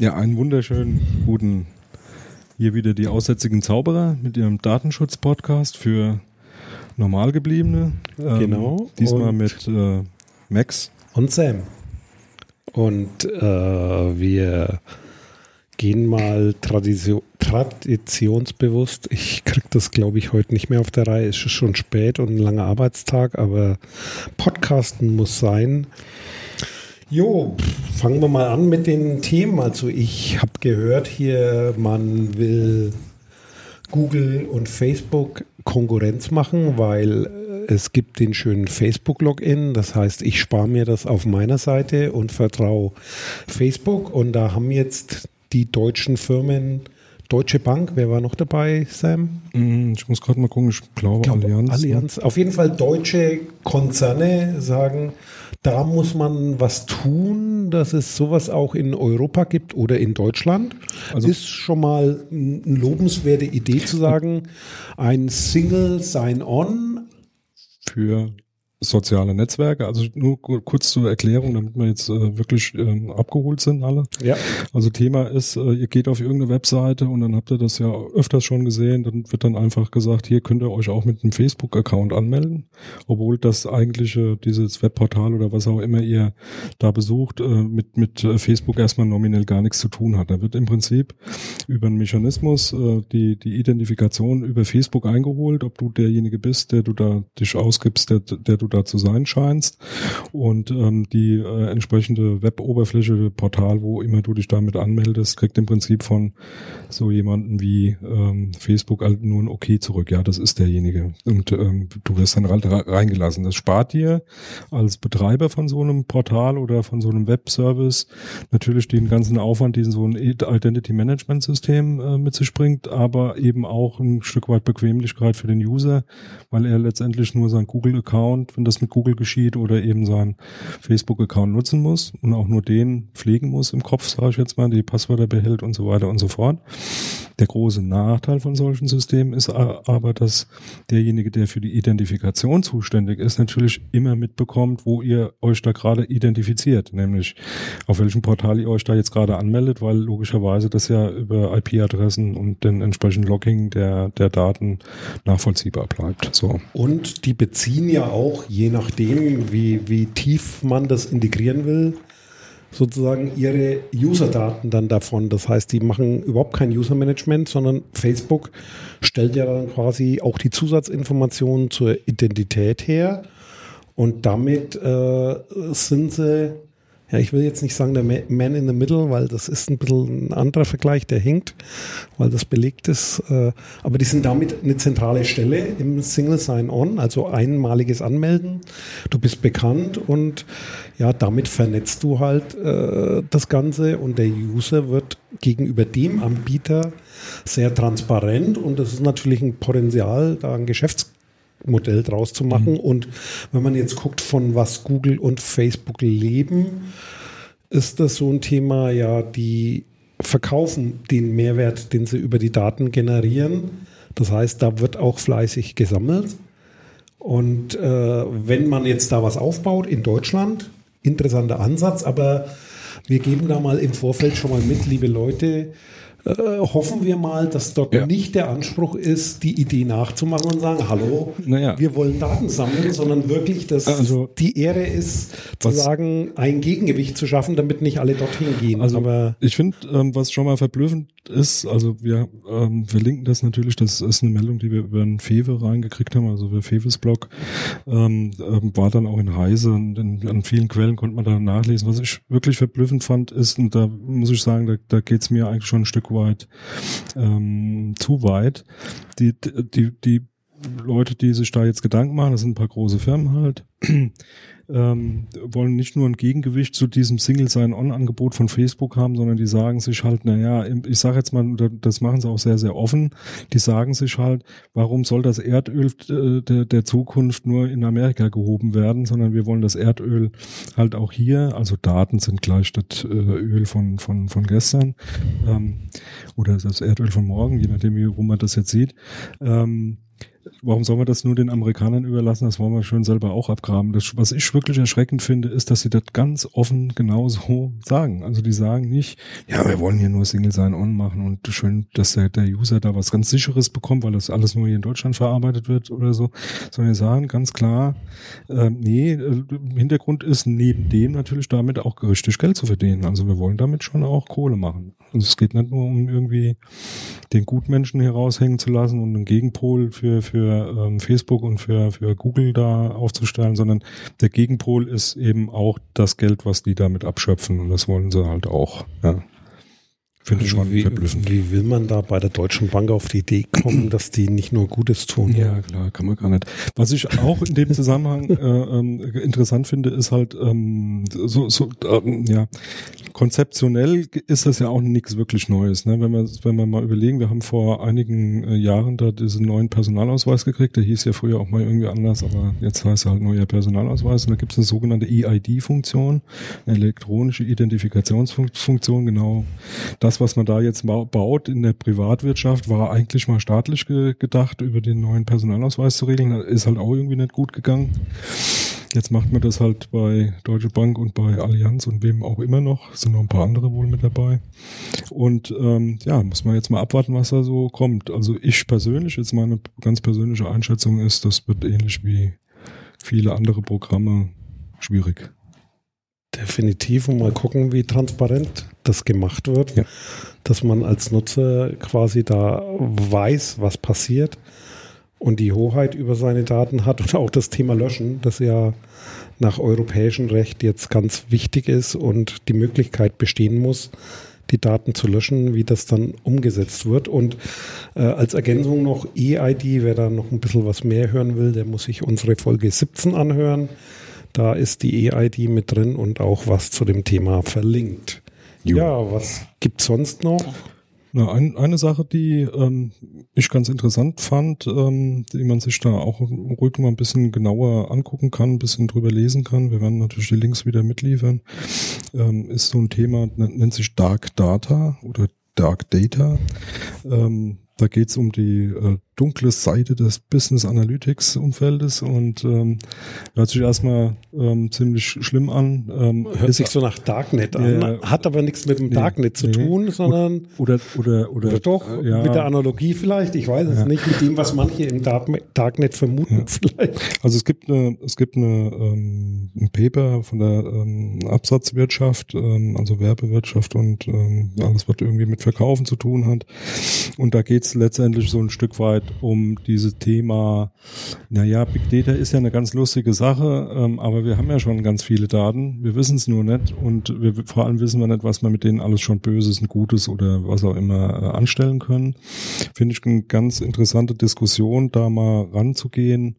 Ja, einen wunderschönen guten, hier wieder die aussätzigen Zauberer mit ihrem Datenschutz-Podcast für Normalgebliebene. Ähm, genau. Diesmal mit äh, Max. Und Sam. Und äh, wir gehen mal Tradition, traditionsbewusst. Ich kriege das, glaube ich, heute nicht mehr auf der Reihe. Es ist schon spät und ein langer Arbeitstag, aber Podcasten muss sein. Jo, fangen wir mal an mit den Themen. Also ich habe gehört hier, man will Google und Facebook Konkurrenz machen, weil äh, es gibt den schönen Facebook-Login. Das heißt, ich spare mir das auf meiner Seite und vertraue Facebook. Und da haben jetzt die deutschen Firmen Deutsche Bank, wer war noch dabei, Sam? Mm, ich muss gerade mal gucken, ich glaube, glaube Allianz. Ne? Allianz. Auf jeden Fall deutsche Konzerne sagen, da muss man was tun, dass es sowas auch in Europa gibt oder in Deutschland. Also ist schon mal eine lobenswerte Idee zu sagen, ein Single Sign-On für soziale Netzwerke. Also nur kurz zur Erklärung, damit wir jetzt äh, wirklich ähm, abgeholt sind alle. Ja. Also Thema ist, äh, ihr geht auf irgendeine Webseite und dann habt ihr das ja öfters schon gesehen, dann wird dann einfach gesagt, hier könnt ihr euch auch mit einem Facebook-Account anmelden, obwohl das eigentliche, dieses Webportal oder was auch immer ihr da besucht, äh, mit, mit äh, Facebook erstmal nominell gar nichts zu tun hat. Da wird im Prinzip über einen Mechanismus äh, die, die Identifikation über Facebook eingeholt, ob du derjenige bist, der du da dich ausgibst, der, der du da zu sein scheinst. Und ähm, die äh, entsprechende Web-Oberfläche, Portal, wo immer du dich damit anmeldest, kriegt im Prinzip von so jemanden wie ähm, Facebook halt nur ein Okay zurück. Ja, das ist derjenige. Und ähm, du wirst dann reingelassen. Das spart dir als Betreiber von so einem Portal oder von so einem Webservice natürlich den ganzen Aufwand, den so ein Identity Management System äh, mit sich bringt, aber eben auch ein Stück weit Bequemlichkeit für den User, weil er letztendlich nur sein Google-Account wenn das mit Google geschieht oder eben seinen Facebook-Account nutzen muss und auch nur den pflegen muss im Kopf, sage ich jetzt mal, die Passwörter behält und so weiter und so fort. Der große Nachteil von solchen Systemen ist aber, dass derjenige, der für die Identifikation zuständig ist, natürlich immer mitbekommt, wo ihr euch da gerade identifiziert, nämlich auf welchem Portal ihr euch da jetzt gerade anmeldet, weil logischerweise das ja über IP-Adressen und den entsprechenden Logging der, der Daten nachvollziehbar bleibt. So. Und die beziehen ja auch, je nachdem, wie, wie tief man das integrieren will, sozusagen ihre User-Daten dann davon. Das heißt, die machen überhaupt kein User-Management, sondern Facebook stellt ja dann quasi auch die Zusatzinformationen zur Identität her. Und damit äh, sind sie ja, ich will jetzt nicht sagen der Man in the Middle, weil das ist ein bisschen ein anderer Vergleich, der hinkt, weil das belegt ist. Äh, aber die sind damit eine zentrale Stelle im Single Sign-On, also einmaliges Anmelden. Du bist bekannt und ja, damit vernetzt du halt äh, das Ganze und der User wird gegenüber dem Anbieter sehr transparent und das ist natürlich ein Potenzial, da ein Geschäfts Modell draus zu machen. Mhm. Und wenn man jetzt guckt, von was Google und Facebook leben, ist das so ein Thema, ja, die verkaufen den Mehrwert, den sie über die Daten generieren. Das heißt, da wird auch fleißig gesammelt. Und äh, wenn man jetzt da was aufbaut in Deutschland, interessanter Ansatz, aber wir geben da mal im Vorfeld schon mal mit, liebe Leute, äh, hoffen wir mal, dass dort ja. nicht der Anspruch ist, die Idee nachzumachen und sagen, hallo, naja. wir wollen Daten sammeln, sondern wirklich, dass also, die Ehre ist, zu sagen, ein Gegengewicht zu schaffen, damit nicht alle dorthin gehen. Also Aber ich finde, ähm, was schon mal verblüffend ist, also wir ähm, verlinken das natürlich, das ist eine Meldung, die wir über einen Fewe reingekriegt haben, also über Feves Blog, ähm, ähm, war dann auch in Heise und in, an vielen Quellen konnte man da nachlesen. Was ich wirklich verblüffend fand, ist, und da muss ich sagen, da, da geht es mir eigentlich schon ein Stück weit ähm, zu weit, die, die, die Leute, die sich da jetzt Gedanken machen, das sind ein paar große Firmen halt, ähm, wollen nicht nur ein Gegengewicht zu diesem Single Sign-On-Angebot von Facebook haben, sondern die sagen sich halt, naja, ich sage jetzt mal, das machen sie auch sehr, sehr offen, die sagen sich halt, warum soll das Erdöl äh, der, der Zukunft nur in Amerika gehoben werden, sondern wir wollen das Erdöl halt auch hier, also Daten sind gleich das äh, Öl von, von, von gestern ähm, oder das Erdöl von morgen, je nachdem, wie rum man das jetzt sieht. Ähm, warum soll man das nur den Amerikanern überlassen? Das wollen wir schön selber auch abgraben. Das, was ich wirklich erschreckend finde, ist, dass sie das ganz offen genauso sagen. Also die sagen nicht, ja, wir wollen hier nur Single Sign-On machen und schön, dass der, der User da was ganz Sicheres bekommt, weil das alles nur hier in Deutschland verarbeitet wird oder so. Sondern die sagen ganz klar, äh, nee, Hintergrund ist neben dem natürlich damit auch richtig Geld zu verdienen. Also wir wollen damit schon auch Kohle machen. Also es geht nicht nur um irgendwie den Gutmenschen hier raushängen zu lassen und einen Gegenpol für, für ähm, Facebook und für, für Google da aufzustellen, sondern der Gegenpol ist eben auch das Geld, was die damit abschöpfen und das wollen sie halt auch. Ja. Finde ich schon wie, verblüffend. Wie will man da bei der Deutschen Bank auf die Idee kommen, dass die nicht nur Gutes tun? Ja, klar, kann man gar nicht. Was ich auch in dem Zusammenhang äh, ähm, interessant finde, ist halt ähm, so, so ähm, ja, konzeptionell ist das ja auch nichts wirklich Neues. Ne? Wenn wir wenn wir mal überlegen, wir haben vor einigen äh, Jahren da diesen neuen Personalausweis gekriegt. Der hieß ja früher auch mal irgendwie anders, aber jetzt heißt er halt neuer Personalausweis. Und da gibt es eine sogenannte EID-Funktion, eine elektronische Identifikationsfunktion, genau das was man da jetzt baut in der Privatwirtschaft, war eigentlich mal staatlich ge gedacht, über den neuen Personalausweis zu regeln. Ist halt auch irgendwie nicht gut gegangen. Jetzt macht man das halt bei Deutsche Bank und bei Allianz und wem auch immer noch. Es sind noch ein paar andere wohl mit dabei. Und ähm, ja, muss man jetzt mal abwarten, was da so kommt. Also ich persönlich, jetzt meine ganz persönliche Einschätzung ist, das wird ähnlich wie viele andere Programme schwierig. Definitiv und mal gucken, wie transparent das gemacht wird, ja. dass man als Nutzer quasi da weiß, was passiert und die Hoheit über seine Daten hat und auch das Thema Löschen, das ja nach europäischem Recht jetzt ganz wichtig ist und die Möglichkeit bestehen muss, die Daten zu löschen, wie das dann umgesetzt wird. Und äh, als Ergänzung noch EID, wer da noch ein bisschen was mehr hören will, der muss sich unsere Folge 17 anhören. Da ist die EID mit drin und auch was zu dem Thema verlinkt. Jo. Ja, was gibt es sonst noch? Na, ein, eine Sache, die ähm, ich ganz interessant fand, ähm, die man sich da auch ruhig mal ein bisschen genauer angucken kann, ein bisschen drüber lesen kann, wir werden natürlich die Links wieder mitliefern, ähm, ist so ein Thema, nennt sich Dark Data oder Dark Data. Ähm, da geht es um die äh, dunkle Seite des Business Analytics Umfeldes und ähm, hört sich erstmal ähm, ziemlich schlimm an. Ähm, hört sich so nach Darknet an, äh, hat aber nichts mit dem nee, Darknet zu nee, tun, sondern oder oder oder, oder doch äh, ja, mit der Analogie vielleicht. Ich weiß es ja. nicht mit dem, was manche im Darknet vermuten ja. vielleicht. Also es gibt eine es gibt eine ähm, ein Paper von der ähm, Absatzwirtschaft, ähm, also Werbewirtschaft und ähm, alles was irgendwie mit Verkaufen zu tun hat. Und da geht es letztendlich so ein Stück weit um dieses Thema, naja, Big Data ist ja eine ganz lustige Sache, ähm, aber wir haben ja schon ganz viele Daten, wir wissen es nur nicht und wir, vor allem wissen wir nicht, was wir mit denen alles schon Böses und Gutes oder was auch immer äh, anstellen können. Finde ich eine ganz interessante Diskussion, da mal ranzugehen,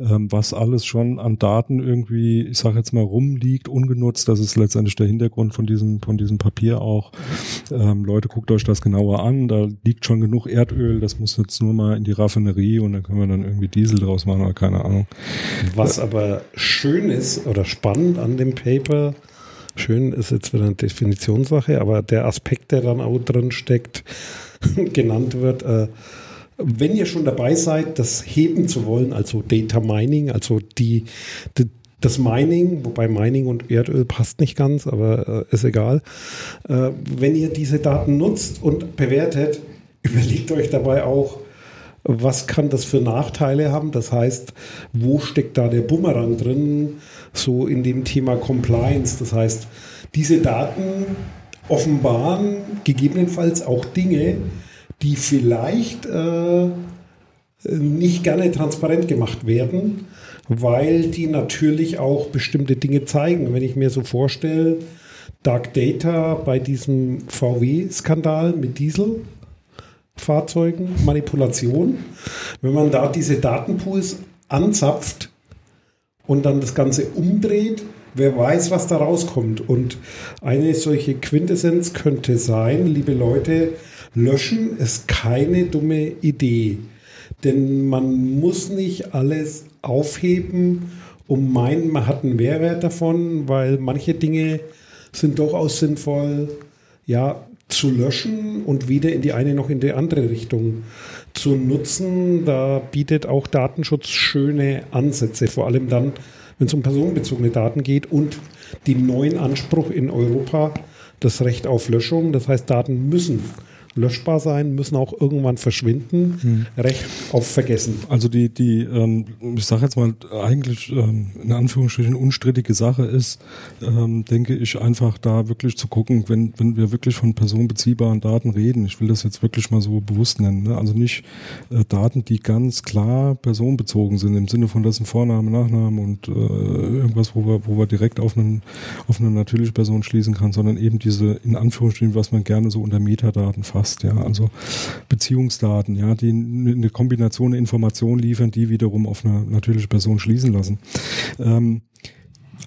ähm, was alles schon an Daten irgendwie, ich sage jetzt mal, rumliegt, ungenutzt. Das ist letztendlich der Hintergrund von diesem, von diesem Papier auch. Ähm, Leute, guckt euch das genauer an, da liegt schon genug Erdöl, das muss jetzt nur mal in die Raffinerie und dann können wir dann irgendwie Diesel draus machen oder keine Ahnung. Was aber schön ist oder spannend an dem Paper, schön ist jetzt wieder eine Definitionssache, aber der Aspekt, der dann auch drin steckt, genannt wird, äh, wenn ihr schon dabei seid, das heben zu wollen, also Data Mining, also die, die das Mining, wobei Mining und Erdöl passt nicht ganz, aber äh, ist egal. Äh, wenn ihr diese Daten nutzt und bewertet, überlegt euch dabei auch, was kann das für Nachteile haben? Das heißt, wo steckt da der Bumerang drin? So in dem Thema Compliance. Das heißt, diese Daten offenbaren gegebenenfalls auch Dinge, die vielleicht äh, nicht gerne transparent gemacht werden, weil die natürlich auch bestimmte Dinge zeigen. Wenn ich mir so vorstelle, Dark Data bei diesem VW-Skandal mit Diesel, Fahrzeugen, Manipulation. Wenn man da diese Datenpools anzapft und dann das Ganze umdreht, wer weiß, was da rauskommt. Und eine solche Quintessenz könnte sein, liebe Leute, löschen ist keine dumme Idee. Denn man muss nicht alles aufheben, um meinen, man hat einen Mehrwert davon, weil manche Dinge sind durchaus sinnvoll, ja, zu löschen und weder in die eine noch in die andere Richtung zu nutzen. Da bietet auch Datenschutz schöne Ansätze, vor allem dann, wenn es um personenbezogene Daten geht und den neuen Anspruch in Europa, das Recht auf Löschung. Das heißt, Daten müssen löschbar sein, müssen auch irgendwann verschwinden. Hm. Recht auf Vergessen. Also die, die, ähm, ich sage jetzt mal, eigentlich ähm, in Anführungsstrichen unstrittige Sache ist, ähm, denke ich, einfach da wirklich zu gucken, wenn, wenn wir wirklich von personenbeziehbaren Daten reden, ich will das jetzt wirklich mal so bewusst nennen, ne? also nicht äh, Daten, die ganz klar personenbezogen sind, im Sinne von das ein Vorname, Nachname und äh, irgendwas, wo wir, wo wir direkt auf, einen, auf eine natürliche Person schließen kann, sondern eben diese, in Anführungsstrichen, was man gerne so unter Metadaten fasst hast, ja, also Beziehungsdaten, ja, die eine Kombination Informationen liefern, die wiederum auf eine natürliche Person schließen lassen. Ähm,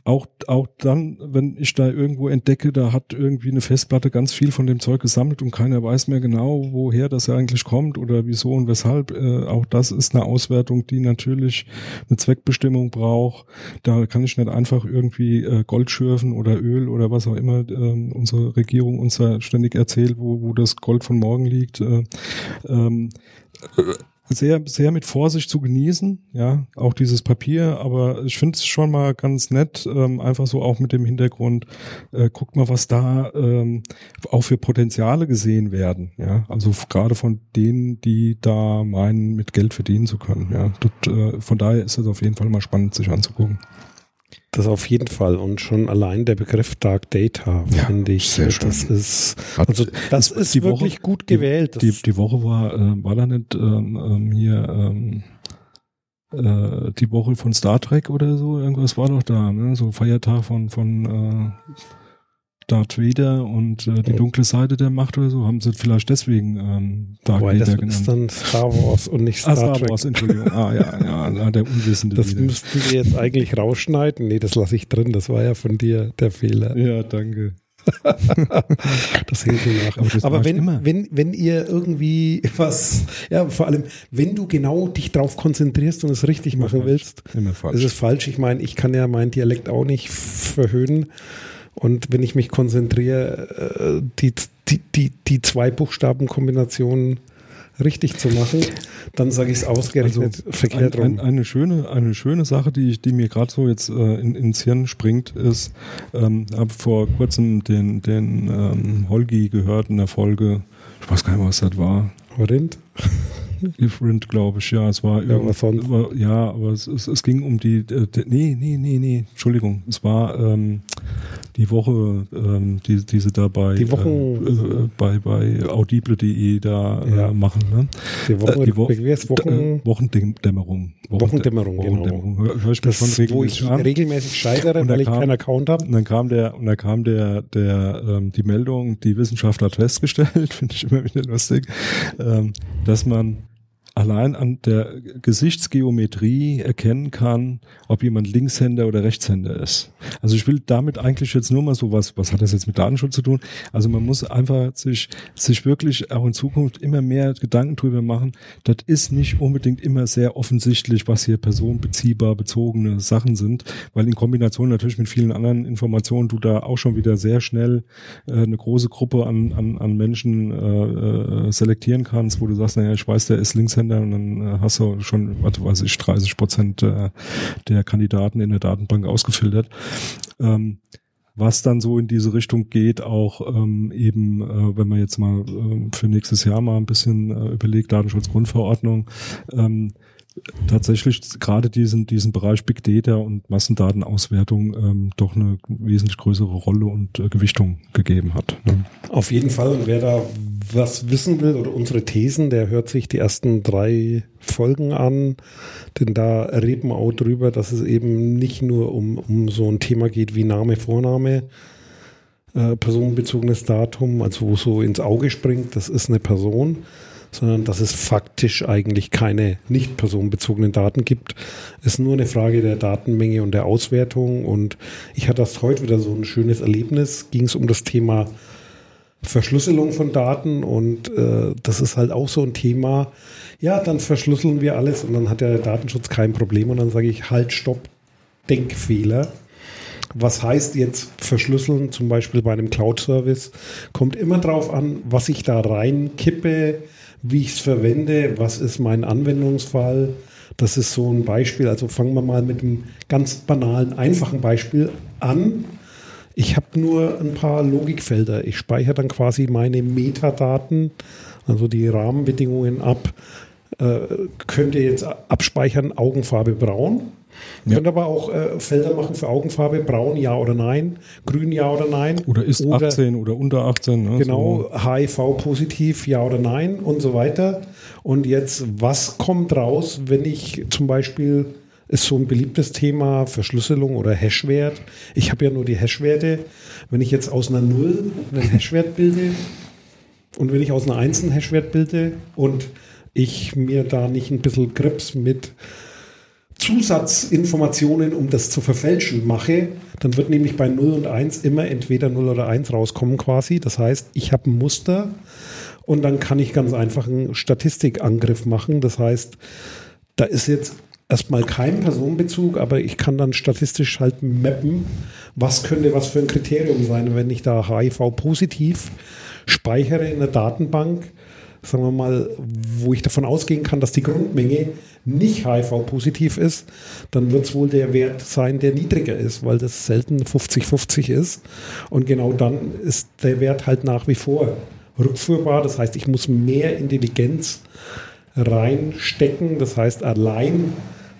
auch, auch dann, wenn ich da irgendwo entdecke, da hat irgendwie eine Festplatte ganz viel von dem Zeug gesammelt und keiner weiß mehr genau, woher das eigentlich kommt oder wieso und weshalb. Äh, auch das ist eine Auswertung, die natürlich eine Zweckbestimmung braucht. Da kann ich nicht einfach irgendwie äh, Gold schürfen oder Öl oder was auch immer äh, unsere Regierung uns da ständig erzählt, wo, wo das Gold von morgen liegt. Äh, ähm, sehr, sehr mit Vorsicht zu genießen, ja, auch dieses Papier, aber ich finde es schon mal ganz nett, ähm, einfach so auch mit dem Hintergrund, äh, guckt mal, was da ähm, auch für Potenziale gesehen werden, ja, also gerade von denen, die da meinen, mit Geld verdienen zu können, ja, Dort, äh, von daher ist es auf jeden Fall mal spannend, sich anzugucken. Das auf jeden Fall. Und schon allein der Begriff Dark Data, ja, finde ich, sehr schön. das ist, also das ist die wirklich Woche, gut gewählt. Die, die, die, Woche war, äh, war da nicht ähm, ähm, hier ähm, äh, die Woche von Star Trek oder so, irgendwas war doch da, ne? So Feiertag von, von äh, Darth Vader und äh, die dunkle Seite der Macht oder so, haben sie vielleicht deswegen ähm, Darth Vader das genannt. Das ist dann Star Wars und nicht Star, ah, Star Trek. Wars, Entschuldigung. Ah ja, ja, der Unwissende Das wieder. müssten wir jetzt eigentlich rausschneiden. Nee, das lasse ich drin. Das war ja von dir der Fehler. Ja, danke. das hilft mir nach. Aber, Aber wenn, wenn, wenn ihr irgendwie was, ja, vor allem, wenn du genau dich drauf konzentrierst und es richtig immer machen falsch. willst, immer falsch. ist es falsch. Ich meine, ich kann ja meinen Dialekt auch nicht verhöhnen. Und wenn ich mich konzentriere, äh, die, die, die, die zwei Buchstabenkombinationen richtig zu machen, dann sage ich es ausgerechnet also verkehrt ein, ein, eine schöne, eine schöne Sache, die, die mir gerade so jetzt äh, in, ins Hirn springt, ist, ähm, habe vor kurzem den, den ähm, Holgi gehört in der Folge, ich weiß gar nicht, was das war. Rind? Different, glaube ich, ja. Es war irgendwas sonst. War, ja, aber es, es, es, ging um die, äh, die, nee, nee, nee, nee, Entschuldigung. Es war ähm, die Woche, ähm, die, die sie da bei, die Wochen, äh, äh, bei, bei audible.de da äh, ja. machen. Ne? Die, Woche, äh, die Wo Wochen, äh, Wochendämmerung. Wochendämmerung, Wochendämmerung genau. Hör, hör ich das, schon wo ich regelmäßig scheitere, weil ich kam, keinen Account habe. Und dann kam der, und dann kam der, der, ähm, die Meldung, die Wissenschaftler hat festgestellt, finde ich immer wieder lustig, ähm, dass man allein an der Gesichtsgeometrie erkennen kann, ob jemand Linkshänder oder Rechtshänder ist. Also ich will damit eigentlich jetzt nur mal so was, was hat das jetzt mit Datenschutz zu tun? Also man muss einfach sich, sich wirklich auch in Zukunft immer mehr Gedanken drüber machen. Das ist nicht unbedingt immer sehr offensichtlich, was hier personenbeziehbar bezogene Sachen sind, weil in Kombination natürlich mit vielen anderen Informationen du da auch schon wieder sehr schnell äh, eine große Gruppe an, an, an Menschen äh, äh, selektieren kannst, wo du sagst, naja, ich weiß, der ist Linkshänder Linkshänder und dann äh, hast du schon, was weiß ich, 30 Prozent äh, der Kandidaten in der Datenbank ausgefiltert. Ähm, was dann so in diese Richtung geht, auch ähm, eben, äh, wenn man jetzt mal äh, für nächstes Jahr mal ein bisschen äh, überlegt, Datenschutzgrundverordnung, ähm, tatsächlich gerade diesen, diesen Bereich Big Data und Massendatenauswertung ähm, doch eine wesentlich größere Rolle und äh, Gewichtung gegeben hat. Ne? Auf jeden Fall. Und wer da was wissen will oder unsere Thesen, der hört sich die ersten drei Folgen an. Denn da reden wir auch drüber, dass es eben nicht nur um, um so ein Thema geht wie Name, Vorname, äh, personenbezogenes Datum, also wo so ins Auge springt, das ist eine Person, sondern dass es faktisch eigentlich keine nicht personenbezogenen Daten gibt. Es ist nur eine Frage der Datenmenge und der Auswertung. Und ich hatte das heute wieder so ein schönes Erlebnis. Ging es um das Thema Verschlüsselung von Daten und äh, das ist halt auch so ein Thema. Ja, dann verschlüsseln wir alles und dann hat der Datenschutz kein Problem und dann sage ich halt, stopp, Denkfehler. Was heißt jetzt verschlüsseln, zum Beispiel bei einem Cloud-Service? Kommt immer drauf an, was ich da reinkippe, wie ich es verwende, was ist mein Anwendungsfall. Das ist so ein Beispiel. Also fangen wir mal mit einem ganz banalen, einfachen Beispiel an. Ich habe nur ein paar Logikfelder. Ich speichere dann quasi meine Metadaten, also die Rahmenbedingungen ab. Äh, könnt ihr jetzt abspeichern Augenfarbe braun? Ja. Könnt aber auch äh, Felder machen für Augenfarbe, braun ja oder nein, grün ja oder nein. Oder ist oder, 18 oder unter 18. Ne? Genau, so. HIV-positiv ja oder nein und so weiter. Und jetzt, was kommt raus, wenn ich zum Beispiel, ist so ein beliebtes Thema, Verschlüsselung oder Hashwert. Ich habe ja nur die Hashwerte. Wenn ich jetzt aus einer Null einen Hashwert bilde und wenn ich aus einer 1 einen Hashwert bilde und ich mir da nicht ein bisschen Grips mit Zusatzinformationen, um das zu verfälschen, mache, dann wird nämlich bei 0 und 1 immer entweder 0 oder 1 rauskommen quasi. Das heißt, ich habe ein Muster und dann kann ich ganz einfach einen Statistikangriff machen. Das heißt, da ist jetzt erstmal kein Personenbezug, aber ich kann dann statistisch halt mappen, was könnte was für ein Kriterium sein, wenn ich da HIV positiv speichere in der Datenbank sagen wir mal, wo ich davon ausgehen kann, dass die Grundmenge nicht HIV-positiv ist, dann wird es wohl der Wert sein, der niedriger ist, weil das selten 50-50 ist. Und genau dann ist der Wert halt nach wie vor rückführbar. Das heißt, ich muss mehr Intelligenz reinstecken. Das heißt, allein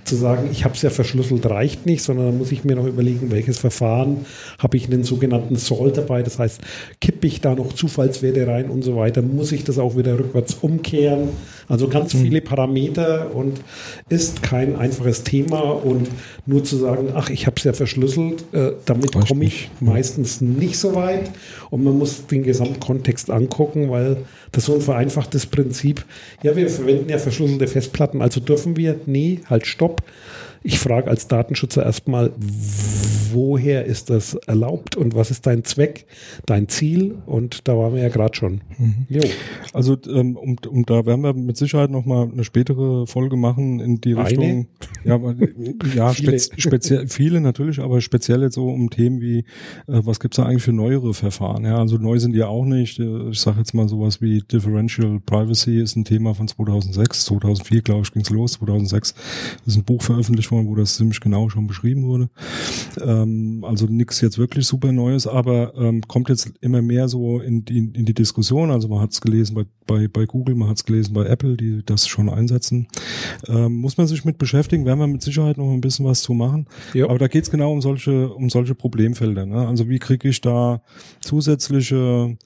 zu sagen, ich habe es ja verschlüsselt, reicht nicht, sondern dann muss ich mir noch überlegen, welches Verfahren habe ich einen sogenannten Salt dabei. Das heißt, kippe ich da noch Zufallswerte rein und so weiter, muss ich das auch wieder rückwärts umkehren. Also ganz mhm. viele Parameter und ist kein einfaches Thema und nur zu sagen, ach, ich habe es ja verschlüsselt, äh, damit komme ich meistens nicht so weit und man muss den Gesamtkontext angucken, weil das so ein vereinfachtes Prinzip. Ja, wir verwenden ja verschlüsselte Festplatten, also dürfen wir? Nee, halt stopp. Ich frage als Datenschützer erstmal, woher ist das erlaubt und was ist dein Zweck, dein Ziel? Und da waren wir ja gerade schon. Mhm. Also ähm, um, um, da werden wir mit Sicherheit nochmal eine spätere Folge machen in die Richtung. Eine? Ja, ja viele. Spez, speziell viele natürlich, aber speziell jetzt so um Themen wie, äh, was gibt's da eigentlich für neuere Verfahren? Ja, also neu sind die auch nicht. Äh, ich sage jetzt mal sowas wie Differential Privacy ist ein Thema von 2006, 2004 glaube ich ging's los, 2006 ist ein Buch veröffentlicht worden, wo das ziemlich genau schon beschrieben wurde. Ähm, also nichts jetzt wirklich super Neues, aber ähm, kommt jetzt immer mehr so in die, in die Diskussion. Also man hat es gelesen bei, bei, bei Google, man hat es gelesen bei Apple, die das schon einsetzen. Ähm, muss man sich mit beschäftigen, werden wir mit Sicherheit noch ein bisschen was zu machen. Ja. Aber da geht es genau um solche, um solche Problemfelder. Ne? Also wie kriege ich da zusätzliche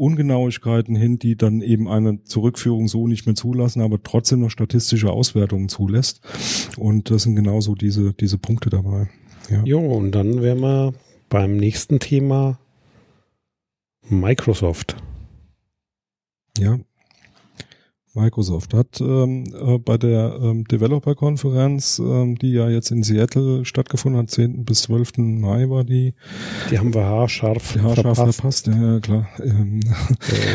Ungenauigkeiten hin, die dann eben eine Zurückführung so nicht mehr zulassen, aber trotzdem noch statistische Auswertungen zulässt. Und das sind genauso diese, diese Punkte dabei. Ja. Jo, und dann wären wir beim nächsten Thema Microsoft. Ja, Microsoft hat ähm, äh, bei der ähm, Developer-Konferenz, ähm, die ja jetzt in Seattle stattgefunden hat, 10. bis 12. Mai war die. Die haben wir haarscharf, die haarscharf verpasst. verpasst. Ja, klar. Ähm,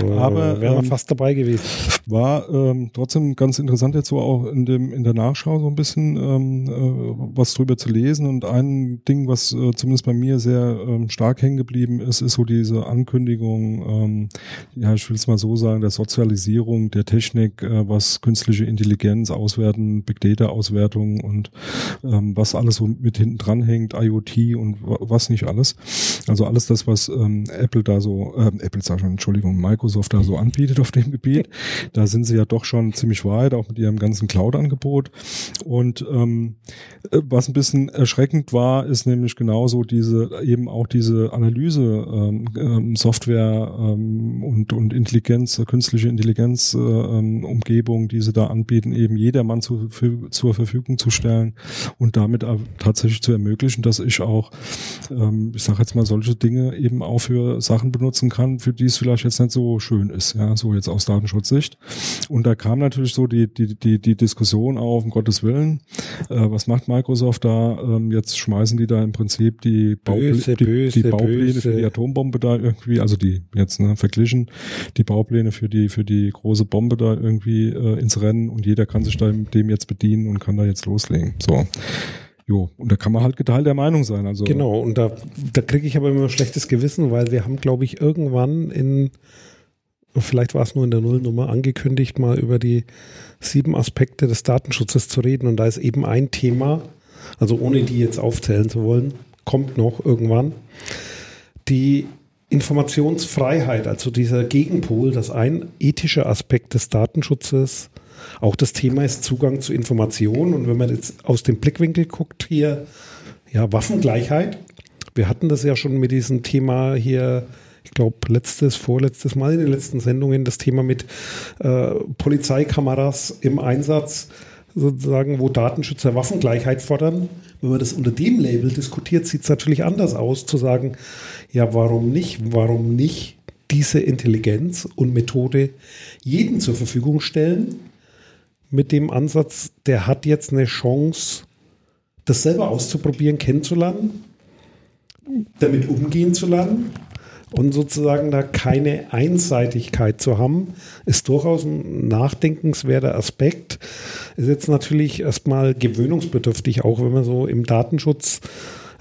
so, Aber wären wir ähm, fast dabei gewesen. War ähm, trotzdem ganz interessant jetzt so auch in dem in der Nachschau so ein bisschen ähm, äh, was drüber zu lesen. Und ein Ding, was äh, zumindest bei mir sehr ähm, stark hängen geblieben ist, ist so diese Ankündigung, ähm, ja, ich will es mal so sagen, der Sozialisierung der Technik Technik, äh, was künstliche Intelligenz auswerten, Big Data Auswertung und ähm, was alles so mit hinten dran hängt, IoT und was nicht alles. Also alles das, was ähm, Apple da so, äh, Apple sag schon, Entschuldigung, Microsoft da so anbietet auf dem Gebiet. Da sind sie ja doch schon ziemlich weit, auch mit ihrem ganzen Cloud-Angebot. Und ähm, äh, was ein bisschen erschreckend war, ist nämlich genauso diese, eben auch diese Analyse ähm, ähm, Software ähm, und, und Intelligenz, künstliche Intelligenz äh, ähm, Umgebung, die sie da anbieten, eben jedermann zu, für, zur Verfügung zu stellen und damit tatsächlich zu ermöglichen, dass ich auch, ähm, ich sage jetzt mal, solche Dinge eben auch für Sachen benutzen kann, für die es vielleicht jetzt nicht so schön ist, ja, so jetzt aus Datenschutzsicht. Und da kam natürlich so die, die, die, die Diskussion auf, um Gottes Willen, äh, was macht Microsoft da? Ähm, jetzt schmeißen die da im Prinzip die, Baupl böse, die, böse, die Baupläne böse. für die Atombombe da irgendwie, also die jetzt ne, verglichen, die Baupläne für die, für die große Bombe da irgendwie äh, ins Rennen und jeder kann sich da dem jetzt bedienen und kann da jetzt loslegen. So. Jo, und da kann man halt geteilter Meinung sein. Also genau, und da, da kriege ich aber immer ein schlechtes Gewissen, weil wir haben, glaube ich, irgendwann in, vielleicht war es nur in der Nullnummer, angekündigt, mal über die sieben Aspekte des Datenschutzes zu reden. Und da ist eben ein Thema, also ohne die jetzt aufzählen zu wollen, kommt noch irgendwann, die Informationsfreiheit, also dieser Gegenpol, dass ein ethischer Aspekt des Datenschutzes auch das Thema ist Zugang zu Informationen. Und wenn man jetzt aus dem Blickwinkel guckt, hier, ja, Waffengleichheit. Wir hatten das ja schon mit diesem Thema hier, ich glaube, letztes, vorletztes Mal in den letzten Sendungen, das Thema mit äh, Polizeikameras im Einsatz, sozusagen, wo Datenschützer Waffengleichheit fordern. Wenn man das unter dem Label diskutiert, sieht es natürlich anders aus, zu sagen, ja, warum nicht? Warum nicht diese Intelligenz und Methode jedem zur Verfügung stellen? mit dem Ansatz, der hat jetzt eine Chance, das selber auszuprobieren, kennenzulernen, damit umgehen zu lernen und sozusagen da keine Einseitigkeit zu haben, ist durchaus ein nachdenkenswerter Aspekt. Ist jetzt natürlich erstmal gewöhnungsbedürftig, auch wenn man so im Datenschutz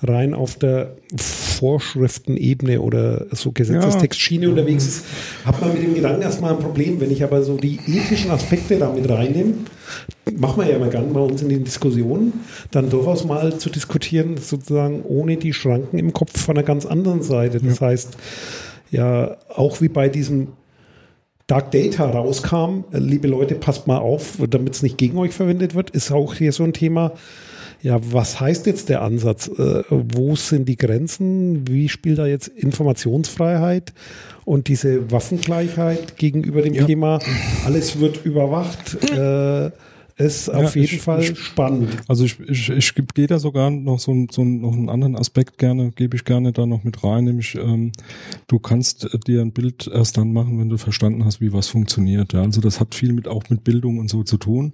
rein auf der Vorschriftenebene oder so Gesetzestextschiene ja. unterwegs ist, hat man mit dem Gedanken erstmal ein Problem. Wenn ich aber so die ethischen Aspekte damit reinnehme, machen wir ja immer gerne bei uns in den Diskussionen, dann durchaus mal zu diskutieren, sozusagen ohne die Schranken im Kopf von einer ganz anderen Seite. Das ja. heißt, ja, auch wie bei diesem Dark Data rauskam, liebe Leute, passt mal auf, damit es nicht gegen euch verwendet wird, ist auch hier so ein Thema. Ja, was heißt jetzt der Ansatz? Äh, wo sind die Grenzen? Wie spielt da jetzt Informationsfreiheit und diese Waffengleichheit gegenüber dem ja. Thema? Alles wird überwacht. Äh, ist ja, auf jeden ich, Fall ich, spannend. Also ich, ich, ich gehe da sogar noch so, so noch einen anderen Aspekt gerne, gebe ich gerne da noch mit rein, nämlich ähm, du kannst dir ein Bild erst dann machen, wenn du verstanden hast, wie was funktioniert. Ja? Also das hat viel mit auch mit Bildung und so zu tun.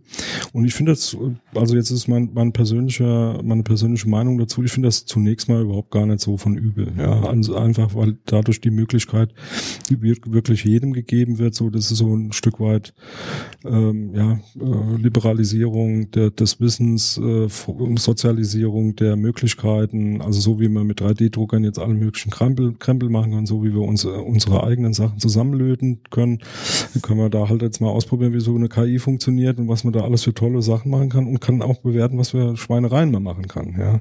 Und ich finde das, also jetzt ist mein, mein persönlicher, meine persönliche Meinung dazu, ich finde das zunächst mal überhaupt gar nicht so von übel. Ja? Also einfach, weil dadurch die Möglichkeit die wirklich jedem gegeben wird, so das ist so ein Stück weit ähm, ja, äh, liberal Zentralisierung der, des Wissens, äh, Sozialisierung der Möglichkeiten, also so wie man mit 3D-Druckern jetzt alle möglichen Krempel, Krempel machen kann, so wie wir uns, äh, unsere eigenen Sachen zusammenlöten können, können wir da halt jetzt mal ausprobieren, wie so eine KI funktioniert und was man da alles für tolle Sachen machen kann und kann auch bewerten, was für Schweinereien man machen kann. Ja.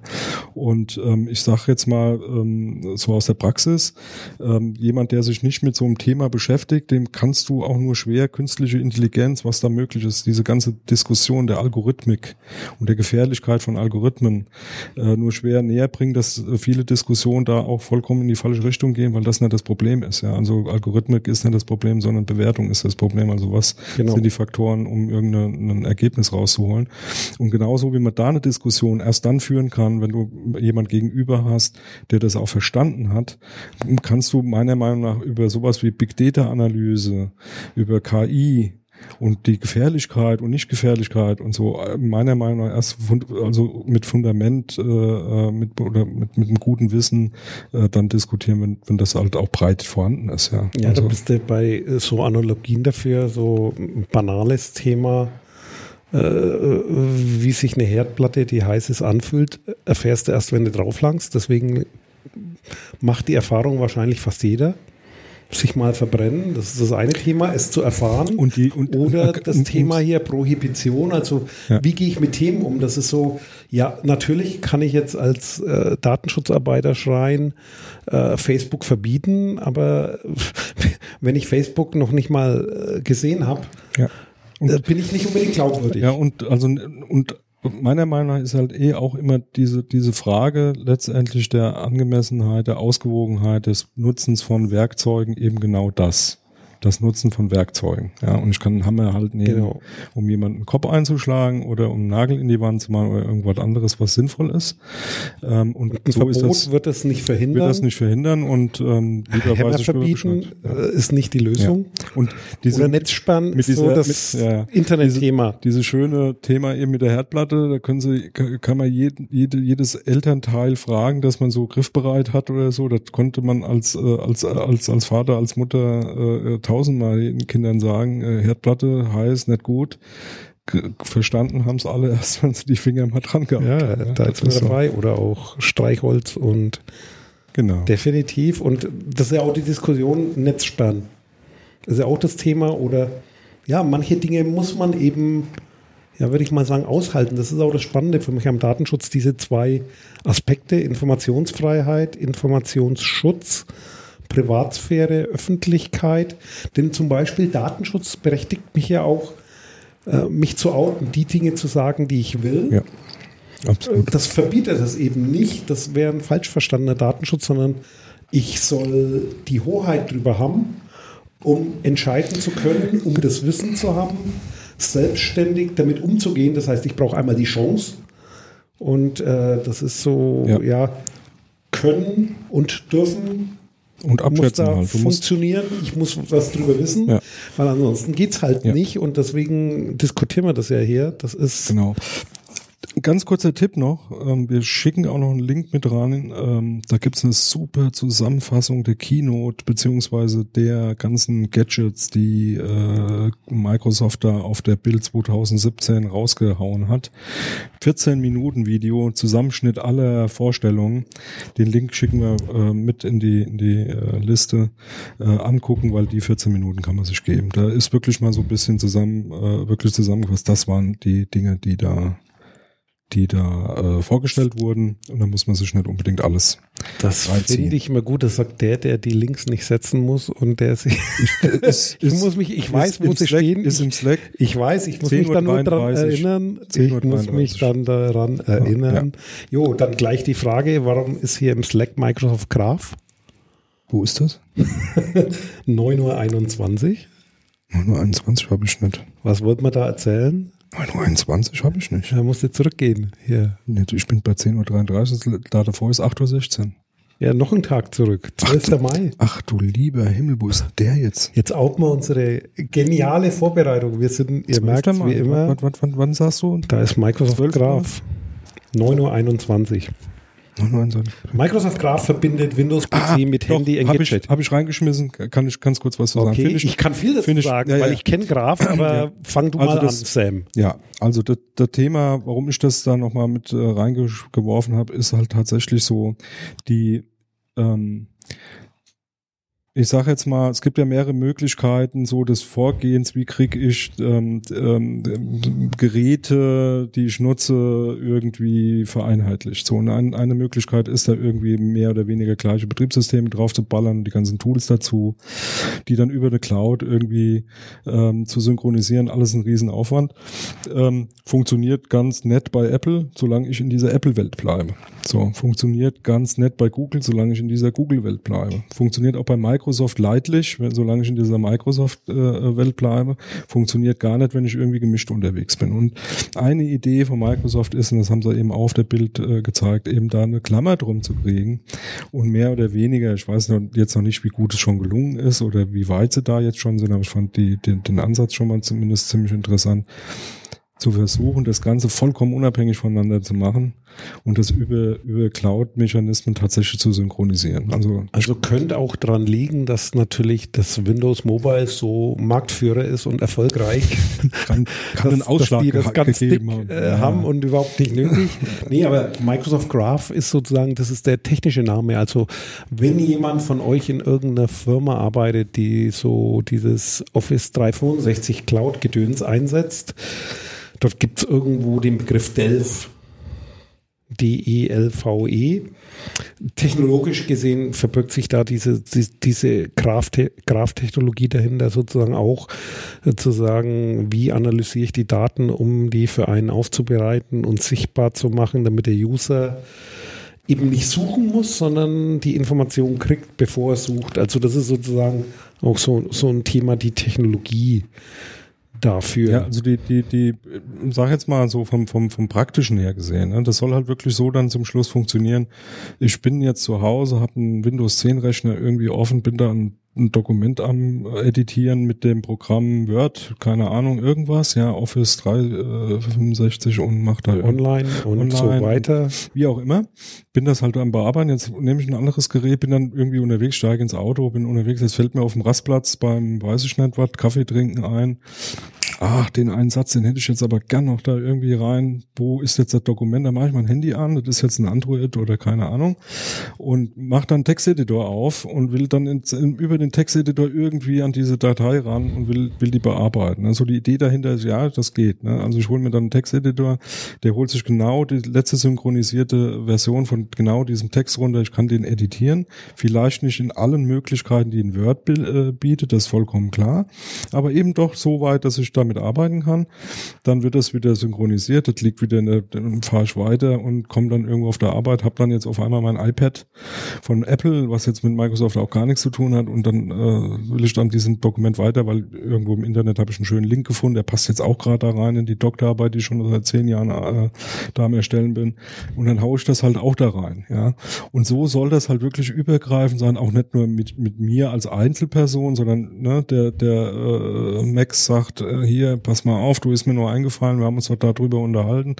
Und ähm, ich sage jetzt mal ähm, so aus der Praxis, ähm, jemand, der sich nicht mit so einem Thema beschäftigt, dem kannst du auch nur schwer künstliche Intelligenz, was da möglich ist, diese ganze Diskussion Diskussion der Algorithmik und der Gefährlichkeit von Algorithmen äh, nur schwer näher bringen, dass viele Diskussionen da auch vollkommen in die falsche Richtung gehen, weil das nicht das Problem ist. Ja, also Algorithmik ist nicht das Problem, sondern Bewertung ist das Problem. Also was genau. sind die Faktoren, um irgendein Ergebnis rauszuholen? Und genauso wie man da eine Diskussion erst dann führen kann, wenn du jemand gegenüber hast, der das auch verstanden hat, kannst du meiner Meinung nach über sowas wie Big Data Analyse, über KI, und die Gefährlichkeit und Nicht-Gefährlichkeit und so, äh, meiner Meinung nach erst also mit Fundament äh, äh, mit, oder mit, mit einem guten Wissen äh, dann diskutieren, wenn, wenn das halt auch breit vorhanden ist. Ja, ja also, da bist du bei so Analogien dafür, so ein banales Thema, äh, wie sich eine Herdplatte, die heiß ist, anfühlt, erfährst du erst, wenn du drauflangst. Deswegen macht die Erfahrung wahrscheinlich fast jeder sich mal verbrennen. Das ist das eine Thema, es zu erfahren. Und die, und, Oder das und, Thema hier Prohibition. Also ja. wie gehe ich mit Themen um? Das ist so, ja, natürlich kann ich jetzt als äh, Datenschutzarbeiter schreien, äh, Facebook verbieten, aber wenn ich Facebook noch nicht mal äh, gesehen habe, ja. Äh, bin ich nicht unbedingt glaubwürdig. Ja, und also und meiner Meinung nach ist halt eh auch immer diese, diese Frage letztendlich der Angemessenheit, der Ausgewogenheit des Nutzens von Werkzeugen eben genau das das Nutzen von Werkzeugen. Ja, und ich kann einen Hammer halt nehmen, genau. um jemanden Kopf einzuschlagen oder um einen Nagel in die Wand zu machen oder irgendwas anderes, was sinnvoll ist. Ähm, und Ein so Verbot ist das, wird das nicht verhindern. Wird das nicht verhindern und ähm, Hammer verbieten ja. Äh, ist nicht die Lösung. Ja. Und diese, oder Netzsperren mit ist dieser, so das mit, ja, Internetthema. Diese, schöne Thema eben mit der Herdplatte, da können Sie, kann man jeden, jede, jedes Elternteil fragen, dass man so griffbereit hat oder so. Das konnte man als, äh, als, als, als Vater, als Mutter äh, tausendmal den Kindern sagen, äh, Herdplatte heiß, nicht gut. verstanden haben es alle erst, wenn sie die Finger mal dran gehabt Ja, haben. ne? da ist man so. dabei. Oder auch Streichholz und Genau. definitiv. Und das ist ja auch die Diskussion Netzsperren. Das ist ja auch das Thema. Oder ja, manche Dinge muss man eben, ja, würde ich mal sagen, aushalten. Das ist auch das Spannende für mich am Datenschutz, diese zwei Aspekte, Informationsfreiheit, Informationsschutz. Privatsphäre, Öffentlichkeit. Denn zum Beispiel Datenschutz berechtigt mich ja auch, äh, mich zu outen, die Dinge zu sagen, die ich will. Ja. Absolut. Das verbietet es eben nicht. Das wäre ein falsch verstandener Datenschutz, sondern ich soll die Hoheit drüber haben, um entscheiden zu können, um das Wissen zu haben, selbstständig damit umzugehen. Das heißt, ich brauche einmal die Chance. Und äh, das ist so, ja. Ja. können und dürfen Und muss abschätzen da halt. Du funktionieren. Ich muss was drüber wissen, Ja. weil ansonsten geht es halt Ja. nicht. Und deswegen diskutieren wir das ja hier. Das ist genau. Ganz kurzer Tipp noch. Ähm, wir schicken auch noch einen Link mit rein. Ähm, da gibt's eine super Zusammenfassung der Keynote beziehungsweise der ganzen Gadgets, die äh, Microsoft da auf der Bild 2017 rausgehauen hat. 14 Minuten Video, Zusammenschnitt aller Vorstellungen. Den Link schicken wir äh, mit in die, in die äh, Liste angucken, weil die 14 Minuten kann man sich geben. Da ist wirklich mal so ein bisschen zusammen, wirklich zusammengefasst. Das waren die Dinge, die da die da äh, vorgestellt wurden und da muss man sich nicht unbedingt alles Das finde ich immer gut. Das sagt der, der die Links nicht setzen muss und der sich. Ich ist- muss mich, ich weiß, wo sie Slack, stehen. Ist im Slack. Ich weiß, ich muss 10.33 mich dann nur daran erinnern. 10.33 Ich muss mich dann daran erinnern. Jo, dann gleich die Frage, warum ist hier im Slack Microsoft Graph? Wo ist das? 9.21 Uhr. 9.21 habe ich nicht. Was wollte man da erzählen? 9.21 habe ich nicht. Da musste zurückgehen. Hier. Ich bin bei 10.33 Uhr, da davor ist 8.16 Uhr. Ja, noch einen Tag zurück. 12. Mai. Ach du lieber Himmel, wo ist der jetzt? Jetzt outen wir unsere geniale Vorbereitung. Wir sind, ihr merkt 12. Mai. wie immer, Wann, wann, wann, wann sagst du? da ist Microsoft 12. Mai? Graph. 9.21 Uhr. 9.21 Uhr. Microsoft Graph verbindet Windows-PC Ah, mit doch, Handy Hab ich, hab ich reingeschmissen, kann ich ganz kurz was zu sagen. Okay, Find ich, kann viel dazu find ich- sagen, ja, weil ja. ich kenne Graph, aber Ja. fang du Also mal das- an, Sam. Ja, also das, das Thema, warum ich das da nochmal mit äh, reingeworfen habe, ist halt tatsächlich so die, ähm, ich sage jetzt mal, es gibt ja mehrere Möglichkeiten so des Vorgehens, wie kriege ich ähm, ähm, Geräte, die ich nutze, irgendwie vereinheitlicht. So, und ein, eine Möglichkeit ist da irgendwie mehr oder weniger gleiche Betriebssysteme drauf zu ballern die ganzen Tools dazu, die dann über eine Cloud irgendwie ähm, zu synchronisieren, alles ein Riesenaufwand. Ähm, funktioniert ganz nett bei Apple, solange ich in dieser Apple-Welt bleibe. So, funktioniert ganz nett bei Google, solange ich in dieser Google-Welt bleibe. Funktioniert auch bei Microsoft leidlich, wenn, solange ich in dieser Microsoft-Welt bleibe. Funktioniert gar nicht, wenn ich irgendwie gemischt unterwegs bin. Und eine Idee von Microsoft ist, und das haben sie eben auf der Bild äh, gezeigt, eben da eine Klammer drum zu kriegen und mehr oder weniger, ich weiß jetzt noch nicht, wie gut es schon gelungen ist oder wie weit sie da jetzt schon sind, aber ich fand die, den, den Ansatz schon mal zumindest ziemlich interessant, zu versuchen, das Ganze vollkommen unabhängig voneinander zu machen und das über, über Cloud-Mechanismen tatsächlich zu synchronisieren. Also, Also könnte auch dran liegen, dass natürlich das Windows Mobile so Marktführer ist und erfolgreich. kann, kann einen dass, Ausschlag dass die das ganz dick haben. äh, Ja. haben und überhaupt nicht nötig. nee, aber Microsoft Graph ist sozusagen, das ist der technische Name. Also wenn jemand von euch in irgendeiner Firma arbeitet, die so dieses Office 365 Cloud-Gedöns einsetzt, dort gibt es irgendwo den Begriff Delph. D-E-L-V-E. E. Technologisch gesehen verbirgt sich da diese, diese, diese Graph-Te- Graph-Technologie dahinter sozusagen auch, zu sagen, wie analysiere ich die Daten, um die für einen aufzubereiten und sichtbar zu machen, damit der User eben nicht suchen muss, sondern die Information kriegt, bevor er sucht. Also das ist sozusagen auch so, so ein Thema, die Technologie dafür. Ja, also die, die, die, sag jetzt mal so vom, vom, vom Praktischen her gesehen, ne, das soll halt wirklich so dann zum Schluss funktionieren. Ich bin jetzt zu Hause, habe einen Windows 10 Rechner irgendwie offen, bin da ein, ein Dokument am Editieren mit dem Programm Word, keine Ahnung, irgendwas, ja, Office 365 und macht da irgend- Online und Online so weiter. wie auch immer. Bin das halt am Bearbeiten. Jetzt nehme ich ein anderes Gerät, bin dann irgendwie unterwegs, steige ins Auto, bin unterwegs. Jetzt fällt mir auf dem Rastplatz beim, weiß ich nicht was, Kaffee trinken ein. Ach, den einen Satz, den hätte ich jetzt aber gern noch da irgendwie rein. Wo ist jetzt das Dokument? Da mache ich mein Handy an, das ist jetzt ein Android oder keine Ahnung. Und mache dann Texteditor auf und will dann in, über den Texteditor irgendwie an diese Datei ran und will, will die bearbeiten. Also die Idee dahinter ist, ja, das geht. Ne? Also ich hole mir dann einen Texteditor, der holt sich genau die letzte synchronisierte Version von genau diesem Text runter. Ich kann den editieren. Vielleicht nicht in allen Möglichkeiten, die ein Word äh, bietet, das ist vollkommen klar. Aber eben doch so weit, dass ich damit arbeiten kann. Dann wird das wieder synchronisiert. Das liegt wieder in der, fahre ich weiter und komme dann irgendwo auf der Arbeit, habe dann jetzt auf einmal mein iPad von Apple, was jetzt mit Microsoft auch gar nichts zu tun hat und dann äh, will ich dann diesen Dokument weiter, weil irgendwo im Internet habe ich einen schönen Link gefunden, der passt jetzt auch gerade da rein in die Doktorarbeit, die ich schon seit zehn Jahren äh, da am Erstellen bin und dann haue ich das halt auch da rein, ja. Und so soll das halt wirklich übergreifend sein, auch nicht nur mit, mit mir als Einzelperson, sondern ne, der, der äh, Max sagt, äh, hier, pass mal auf, du ist mir nur eingefallen, wir haben uns doch darüber unterhalten.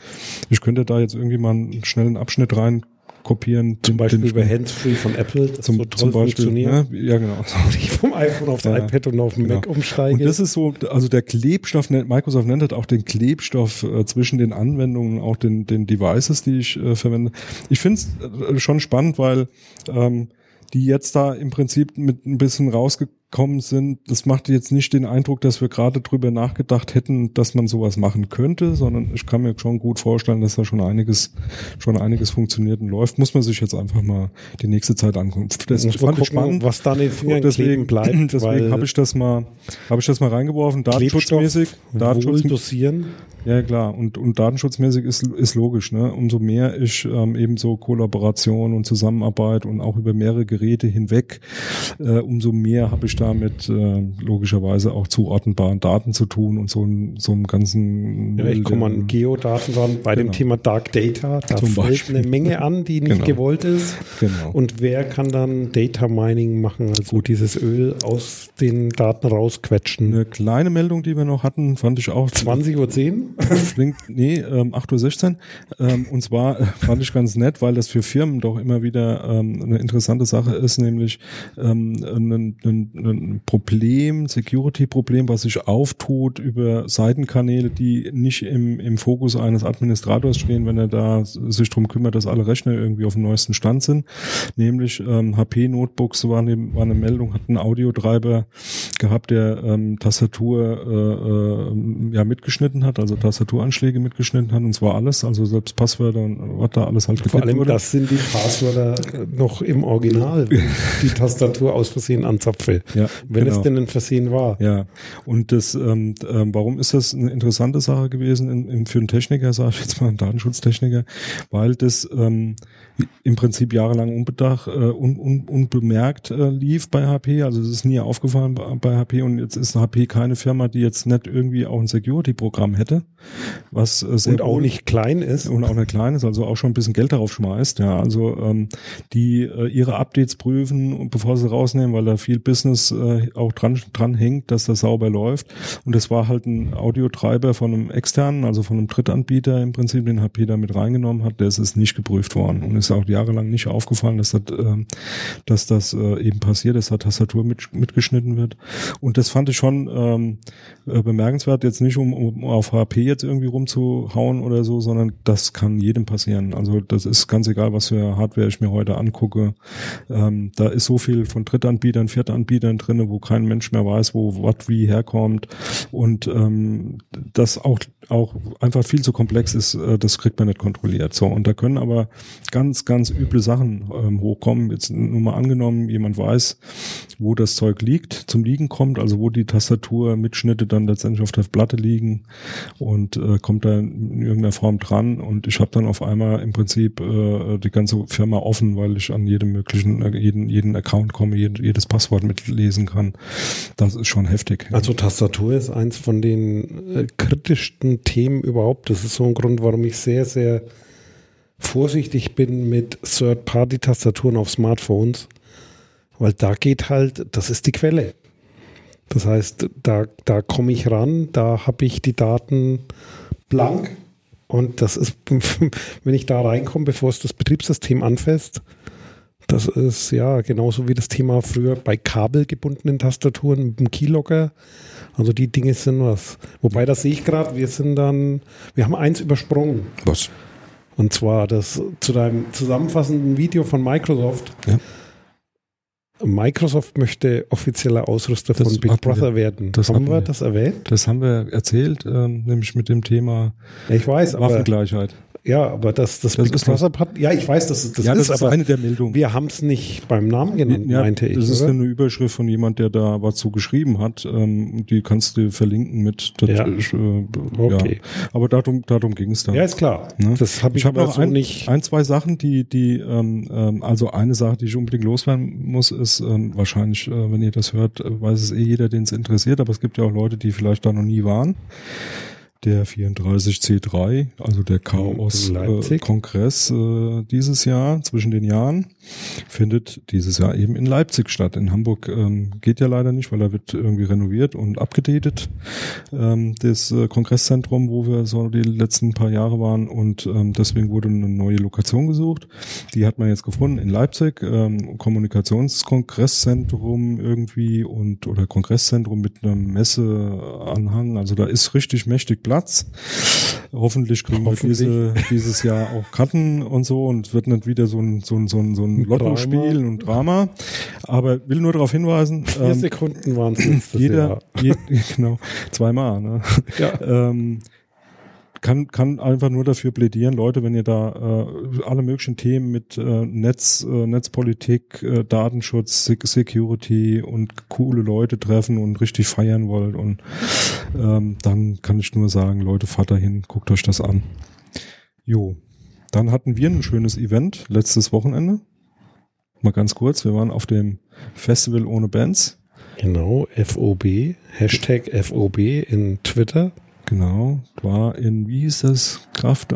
Ich könnte da jetzt irgendwie mal einen schnellen Abschnitt rein kopieren. Zum Beispiel über Handsfree von Apple, zum, so zum Beispiel, ne? Ja, genau. Ich vom iPhone aufs ja, iPad und auf den genau. Mac umsteige. Und das ist so, also der Klebstoff, Microsoft nennt das auch den Klebstoff äh, zwischen den Anwendungen, auch den, den Devices, die ich äh, verwende. Ich finde es äh, schon spannend, weil ähm, die jetzt da im Prinzip mit ein bisschen rausgekommen sind. Das macht jetzt nicht den Eindruck, dass wir gerade drüber nachgedacht hätten, dass man sowas machen könnte, sondern ich kann mir schon gut vorstellen, dass da schon einiges, schon einiges funktioniert und läuft. Muss man sich jetzt einfach mal die nächste Zeit angucken. Das fand gucken, ich spannend. Was da Fingern deswegen, bleibt. Deswegen habe ich das mal, habe ich das mal reingeworfen. Datenschutzmäßig. Datenschutz dosieren. Ja, klar. Und, und datenschutzmäßig ist, ist logisch, ne? Umso mehr ich ähm, eben so Kollaboration und Zusammenarbeit und auch über mehrere Geräte hinweg, äh, umso mehr habe ich damit äh, logischerweise auch zuordnenbaren Daten zu tun und so, so einem ganzen. Ja, ich komme an Geodaten ran bei genau. dem Thema Dark Data. Da Zum fällt Beispiel. eine Menge an, die nicht genau. gewollt ist. Genau. Und wer kann dann Data Mining machen, also dieses Öl aus den Daten rausquetschen? Eine kleine Meldung, die wir noch hatten, fand ich auch. 20.10 Uhr? Flink, nee, ähm, 8.16 Uhr. Ähm, und zwar äh, fand ich ganz nett, weil das für Firmen doch immer wieder ähm, eine interessante Sache ist, nämlich ähm, ein, ein, ein Problem, Security-Problem, was sich auftut über Seitenkanäle, die nicht im, im Fokus eines Administrators stehen, wenn er da sich drum kümmert, dass alle Rechner irgendwie auf dem neuesten Stand sind. Nämlich ähm, HP-Notebooks war eine, war eine Meldung, hat einen Audiotreiber gehabt, der ähm, Tastatur äh, äh, ja mitgeschnitten hat, also Tastaturanschläge mitgeschnitten hat und zwar alles, also selbst Passwörter und was da alles halt Vor allem wurde. das sind die Passwörter noch im Original, die Tastatur aus Versehen anzapfe. Ja, wenn genau. es denn ein Versehen war. Ja, und das, ähm, äh, warum ist das eine interessante Sache gewesen in, in, für einen Techniker, sage ich jetzt mal, einen Datenschutztechniker, weil das ähm, im Prinzip jahrelang unbedacht, äh, un, un, unbemerkt äh, lief bei HP. Also es ist nie aufgefallen bei, bei HP und jetzt ist HP keine Firma, die jetzt nicht irgendwie auch ein Security-Programm hätte, was äh, sehr und auch nicht klein ist und auch nicht klein ist, also auch schon ein bisschen Geld darauf schmeißt. Ja, also ähm, die äh, ihre Updates prüfen und bevor sie rausnehmen, weil da viel Business äh, auch dran dran hängt, dass das sauber läuft. Und das war halt ein Audiotreiber von einem externen, also von einem Drittanbieter im Prinzip, den HP da mit reingenommen hat. Der ist nicht geprüft worden und ist ist auch jahrelang nicht aufgefallen, dass das, äh, dass das äh, eben passiert, dass da Tastatur mit, mitgeschnitten wird. Und das fand ich schon ähm, äh, bemerkenswert, jetzt nicht um, um auf HP jetzt irgendwie rumzuhauen oder so, sondern das kann jedem passieren. Also das ist ganz egal, was für Hardware ich mir heute angucke. Ähm, da ist so viel von Drittanbietern, Viertanbietern drinne, wo kein Mensch mehr weiß, wo was wie herkommt. Und ähm, das auch auch einfach viel zu komplex ist, äh, das kriegt man nicht kontrolliert. So und da können aber ganz ganz, ganz üble Sachen ähm, hochkommen. Jetzt nur mal angenommen, jemand weiß, wo das Zeug liegt, zum Liegen kommt, also wo die Tastaturmitschnitte dann letztendlich auf der Platte liegen und äh, kommt da in irgendeiner Form dran und ich habe dann auf einmal im Prinzip äh, die ganze Firma offen, weil ich an jedem möglichen, äh, jeden, jeden Account komme, jed, jedes Passwort mitlesen kann. Das ist schon heftig. Also Tastatur ist eins von den äh, kritischsten Themen überhaupt. Das ist so ein Grund, warum ich sehr, sehr vorsichtig bin mit Third-Party-Tastaturen auf Smartphones, weil da geht halt, das ist die Quelle. Das heißt, da, da komme ich ran, da habe ich die Daten blank und das ist, wenn ich da reinkomme, bevor es das Betriebssystem anfasst, Das ist ja genauso wie das Thema früher bei kabelgebundenen Tastaturen mit dem Keylogger. Also die Dinge sind was. Wobei, das sehe ich gerade, wir sind dann, wir haben eins übersprungen. Was? Und zwar das zu deinem zusammenfassenden Video von Microsoft. Ja. Microsoft möchte offizieller Ausrüster Das von Big hatten wir. Brother werden. Das haben wir wir. das erwähnt? Das haben wir erzählt, ähm, nämlich mit dem Thema ich weiß, aber Waffengleichheit. Ja, aber das, das, Das Big ist das. Brother hat, ja, ich weiß, dass es das ja, ist, das ist aber eine der Meldungen. wir haben es nicht beim Namen genannt, ja, meinte ich. das ist oder? eine Überschrift von jemand, der da was zu geschrieben hat. Ähm, die kannst du verlinken mit. Das, Ja. ist, äh, Okay. Ja. Aber darum, darum ging es dann. ja, ist klar. Ne? Das habe ich, Ich aber noch ein, nicht. ein, zwei Sachen, die, die, ähm, ähm, also eine Sache, die ich unbedingt loswerden muss, ist ähm, wahrscheinlich, äh, wenn ihr das hört, äh, weiß es eh jeder, den es interessiert, aber es gibt ja auch Leute, die vielleicht da noch nie waren. Der 34C3, also der. Chaos-Kongress äh, dieses Jahr, zwischen den Jahren, findet dieses Jahr eben in Leipzig statt. In Hamburg ähm, geht ja leider nicht, weil da wird irgendwie renoviert und abgedatet. Ähm, das äh, Kongresszentrum, wo wir so die letzten paar Jahre waren und ähm, deswegen wurde eine neue Lokation gesucht. Die hat man jetzt gefunden in Leipzig, ähm, Kommunikationskongress-Zentrum irgendwie und oder Kongresszentrum mit einem Messeanhang. Also da ist richtig mächtig Platz. Hoffentlich kriegen wir Hoffentlich. diese, dieses Jahr auch Karten und so und es wird nicht wieder so ein, so ein, so ein, so ein Lottospiel und Drama. Aber will nur darauf hinweisen, Vier ähm, Sekunden waren es letztes jeder, Jahr. je, genau, zweimal, ne? Ja. ähm, kann, kann einfach nur dafür plädieren, Leute, wenn ihr da äh, alle möglichen Themen mit äh, Netz, äh, Netzpolitik, äh, Datenschutz, Sec Security und coole Leute treffen und richtig feiern wollt und ähm, dann kann ich nur sagen, Leute, fahrt dahin, guckt euch das an. Jo. Dann hatten wir ein schönes Event letztes Wochenende. Mal ganz kurz, wir waren auf dem Festival ohne Bands. Genau, FOB, Hashtag FOB in Twitter. Genau, war in, wie hieß das, Kraft?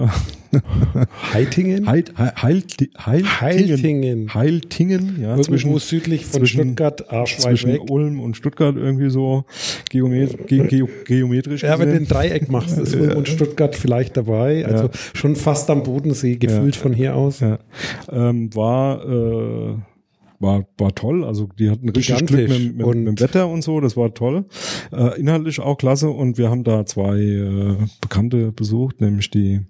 Heitingen? Heil, Heil, Heil, Heiltingen. Heiltingen, ja, Irgendwo zwischen, südlich von zwischen- Stuttgart, arschweit zwischen weg. Ulm und Stuttgart irgendwie so geomet ge ge geometrisch Ja, wenn du ein Dreieck machst, ist Ulm und Stuttgart vielleicht dabei. Also Ja. schon fast am Bodensee, gefühlt Ja. von hier aus. Ja. Ähm, war, äh, war, war toll. Also die hatten richtig Gigantisch. Glück mit, mit, Und- mit dem Wetter und so. Das war toll. Äh, inhaltlich auch klasse. Und wir haben da zwei äh, Bekannte besucht, nämlich die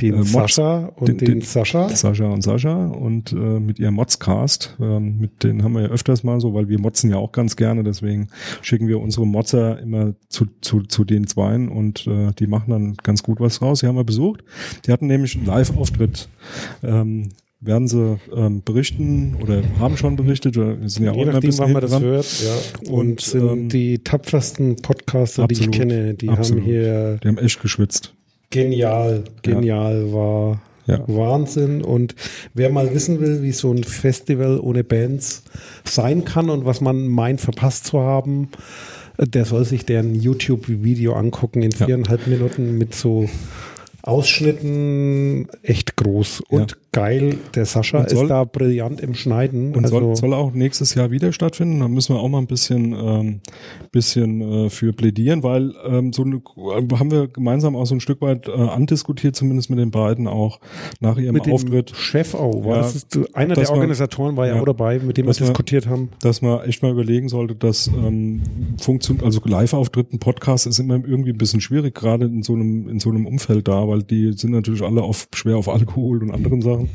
Den Äh, Mods- Sascha und den- den, den- Sascha. Sascha und Sascha und äh, mit ihrem Modscast. Ähm, mit denen haben wir ja öfters mal so, weil wir motzen ja auch ganz gerne. Deswegen schicken wir unsere Motzer immer zu, zu, zu den Zweien und äh, die machen dann ganz gut was raus. Die haben wir besucht. Die hatten nämlich einen Live-Auftritt. Ähm, werden sie ähm, berichten oder haben schon berichtet oder sind ja auch Je immer ein nachdem, bisschen wann man das dran. hört. Ja. Und, Und, sind ähm, die tapfersten Podcaster, die ich absolut, kenne. Die absolut. haben hier Die haben echt geschwitzt. genial, genial war. Ja. Wahnsinn. Und wer mal wissen will, wie so ein Festival ohne Bands sein kann und was man meint, verpasst zu haben, der soll sich deren YouTube-Video angucken in Ja. viereinhalb Minuten mit so Ausschnitten echt groß und geil. Der Sascha soll- ist da brillant im Schneiden. Und also, soll, soll auch nächstes Jahr wieder stattfinden. Da müssen wir auch mal ein bisschen, ähm, bisschen äh, für plädieren, weil ähm, so eine, haben wir gemeinsam auch so ein Stück weit äh, andiskutiert, zumindest mit den beiden auch nach ihrem mit dem Auftritt, Chef auch. War Ja, das ist, einer der man- Organisatoren war ja, auch dabei, mit dem wir man- diskutiert haben. dass man echt mal überlegen sollte, dass ähm, Funktion, also Live-Auftritten, Podcast ist immer irgendwie ein bisschen schwierig, gerade in so einem in so einem Umfeld da, weil die sind natürlich alle auf, schwer auf Alkohol und anderen Sachen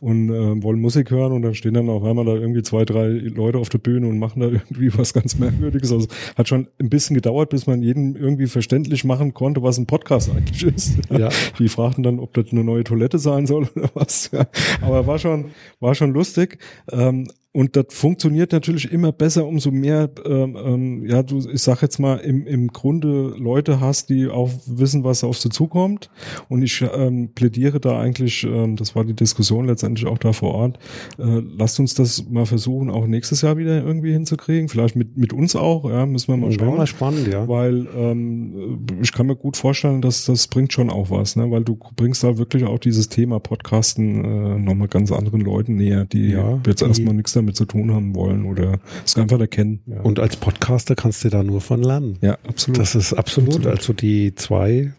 und äh, wollen Musik hören und dann stehen dann auf einmal da irgendwie zwei, drei Leute auf der Bühne und machen da irgendwie was ganz Merkwürdiges. Also hat schon ein bisschen gedauert, bis man jedem irgendwie verständlich machen konnte, was ein Podcast eigentlich ist. Ja. Die fragten dann, ob das eine neue Toilette sein soll oder was. Ja. Aber war schon, war schon lustig. Ähm, und das funktioniert natürlich immer besser, umso mehr, ähm, ähm, ja, du, ich sag jetzt mal, im, im Grunde Leute hast, die auch wissen, was auf sie zukommt. Und ich ähm, plädiere da eigentlich, ähm, das war die Diskussion letztendlich auch da vor Ort, äh, lasst uns das mal versuchen, auch nächstes Jahr wieder irgendwie hinzukriegen. Vielleicht mit, mit uns auch, ja, müssen wir mal schauen. mal spannend, ja. Weil ähm, ich kann mir gut vorstellen, dass das bringt schon auch was, ne? Weil du bringst da wirklich auch dieses Thema Podcasten äh, nochmal ganz anderen Leuten näher, die Ja, jetzt die- erstmal nichts damit zu tun haben wollen oder es einfach erkennen. Ja, Und als Podcaster kannst du da nur von lernen. ja absolut. Das ist absolut. Absolut. Also die zwei,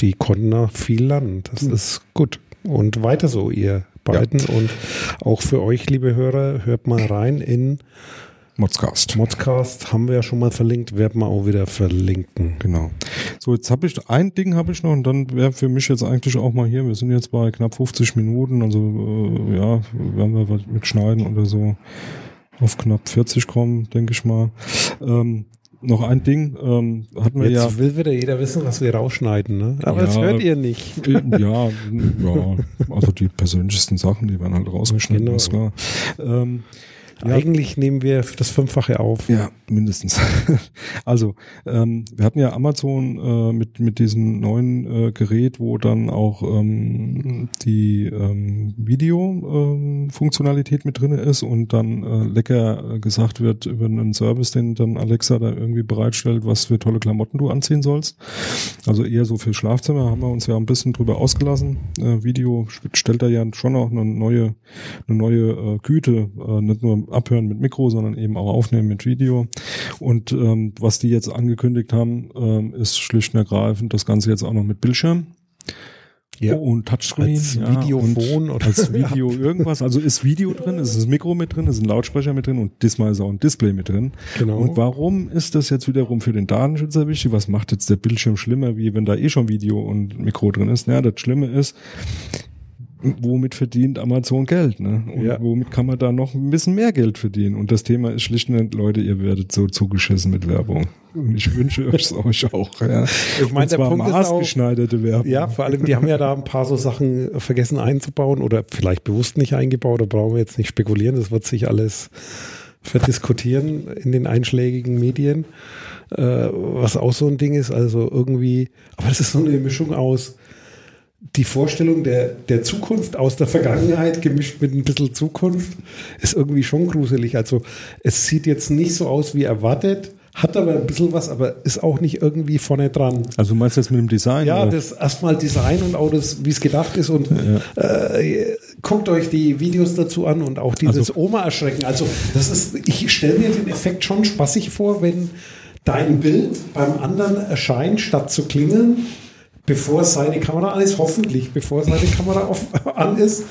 die konnten da viel lernen. Das Hm. ist gut. Und weiter so, ihr beiden. Ja. Und auch für euch, liebe Hörer, hört mal rein in Modscast. Modscast haben wir ja schon mal verlinkt, werden wir auch wieder verlinken. Genau. So, jetzt habe ich ein Ding habe ich noch und dann wäre für mich jetzt eigentlich auch mal hier. Wir sind jetzt bei knapp 50 Minuten, also äh, ja, werden wir mit schneiden oder so auf knapp 40 kommen, denke ich mal. Ähm, noch ein Ding, ähm, hatten wir Jetzt ja. will wieder jeder wissen, was wir rausschneiden, ne? Aber ja, das hört ihr nicht. Äh, ja, ja, also die persönlichsten Sachen, die werden halt rausgeschnitten, genau. ist klar. Ähm, ja. Eigentlich nehmen wir das Fünffache auf. Ja, mindestens. also, ähm, wir hatten ja Amazon äh, mit, mit diesem neuen äh, Gerät, wo dann auch ähm, die ähm, Video-Funktionalität ähm, mit drin ist und dann äh, lecker gesagt wird über einen Service, den dann Alexa da irgendwie bereitstellt, was für tolle Klamotten du anziehen sollst. Also eher so für Schlafzimmer haben wir uns ja ein bisschen drüber ausgelassen. Äh, Video stellt da ja schon auch eine neue, eine neue äh, Güte, äh, nicht nur abhören mit Mikro, sondern eben auch aufnehmen mit Video. Und ähm, was die jetzt angekündigt haben, ähm, ist schlicht und ergreifend das Ganze jetzt auch noch mit Bildschirm. Ja. und Touchscreen. Als ja, Videophon oder als Video irgendwas. Also ist Video drin, ist das Mikro mit drin, ist ein Lautsprecher mit drin und diesmal ist auch ein Display mit drin. Genau. Und warum ist das jetzt wiederum für den Datenschützer wichtig? Was macht jetzt der Bildschirm schlimmer, wie wenn da eh schon Video und Mikro drin ist? Ja, das Schlimme ist, womit verdient Amazon Geld, ne? Und ja. womit kann man da noch ein bisschen mehr Geld verdienen? Und das Thema ist schlicht und ergreifend, Leute, ihr werdet so zugeschissen mit Werbung. Und ich wünsche es euch auch, ja. Ich meine, der Punkt maßgeschneiderte ist auch, Werbung. Ja, vor allem, die haben ja da ein paar so Sachen vergessen einzubauen oder vielleicht bewusst nicht eingebaut, da brauchen wir jetzt nicht spekulieren, das wird sich alles verdiskutieren in den einschlägigen Medien, äh, was auch so ein Ding ist, also irgendwie, aber das ist so eine Mischung aus die Vorstellung der, der Zukunft aus der Vergangenheit gemischt mit ein bisschen Zukunft ist irgendwie schon gruselig. Also es sieht jetzt nicht so aus wie erwartet, hat aber ein bisschen was, aber ist auch nicht irgendwie vorne dran. Also du meinst jetzt mit dem Design? Ja, oder? das erstmal Design und auch das, wie es gedacht ist und ja. äh, guckt euch die Videos dazu an und auch dieses also, Oma-Erschrecken. Also das ist, ich stelle mir den Effekt schon spaßig vor, wenn dein Bild beim anderen erscheint, statt zu klingeln bevor seine Kamera an ist, hoffentlich bevor seine Kamera auf, an ist.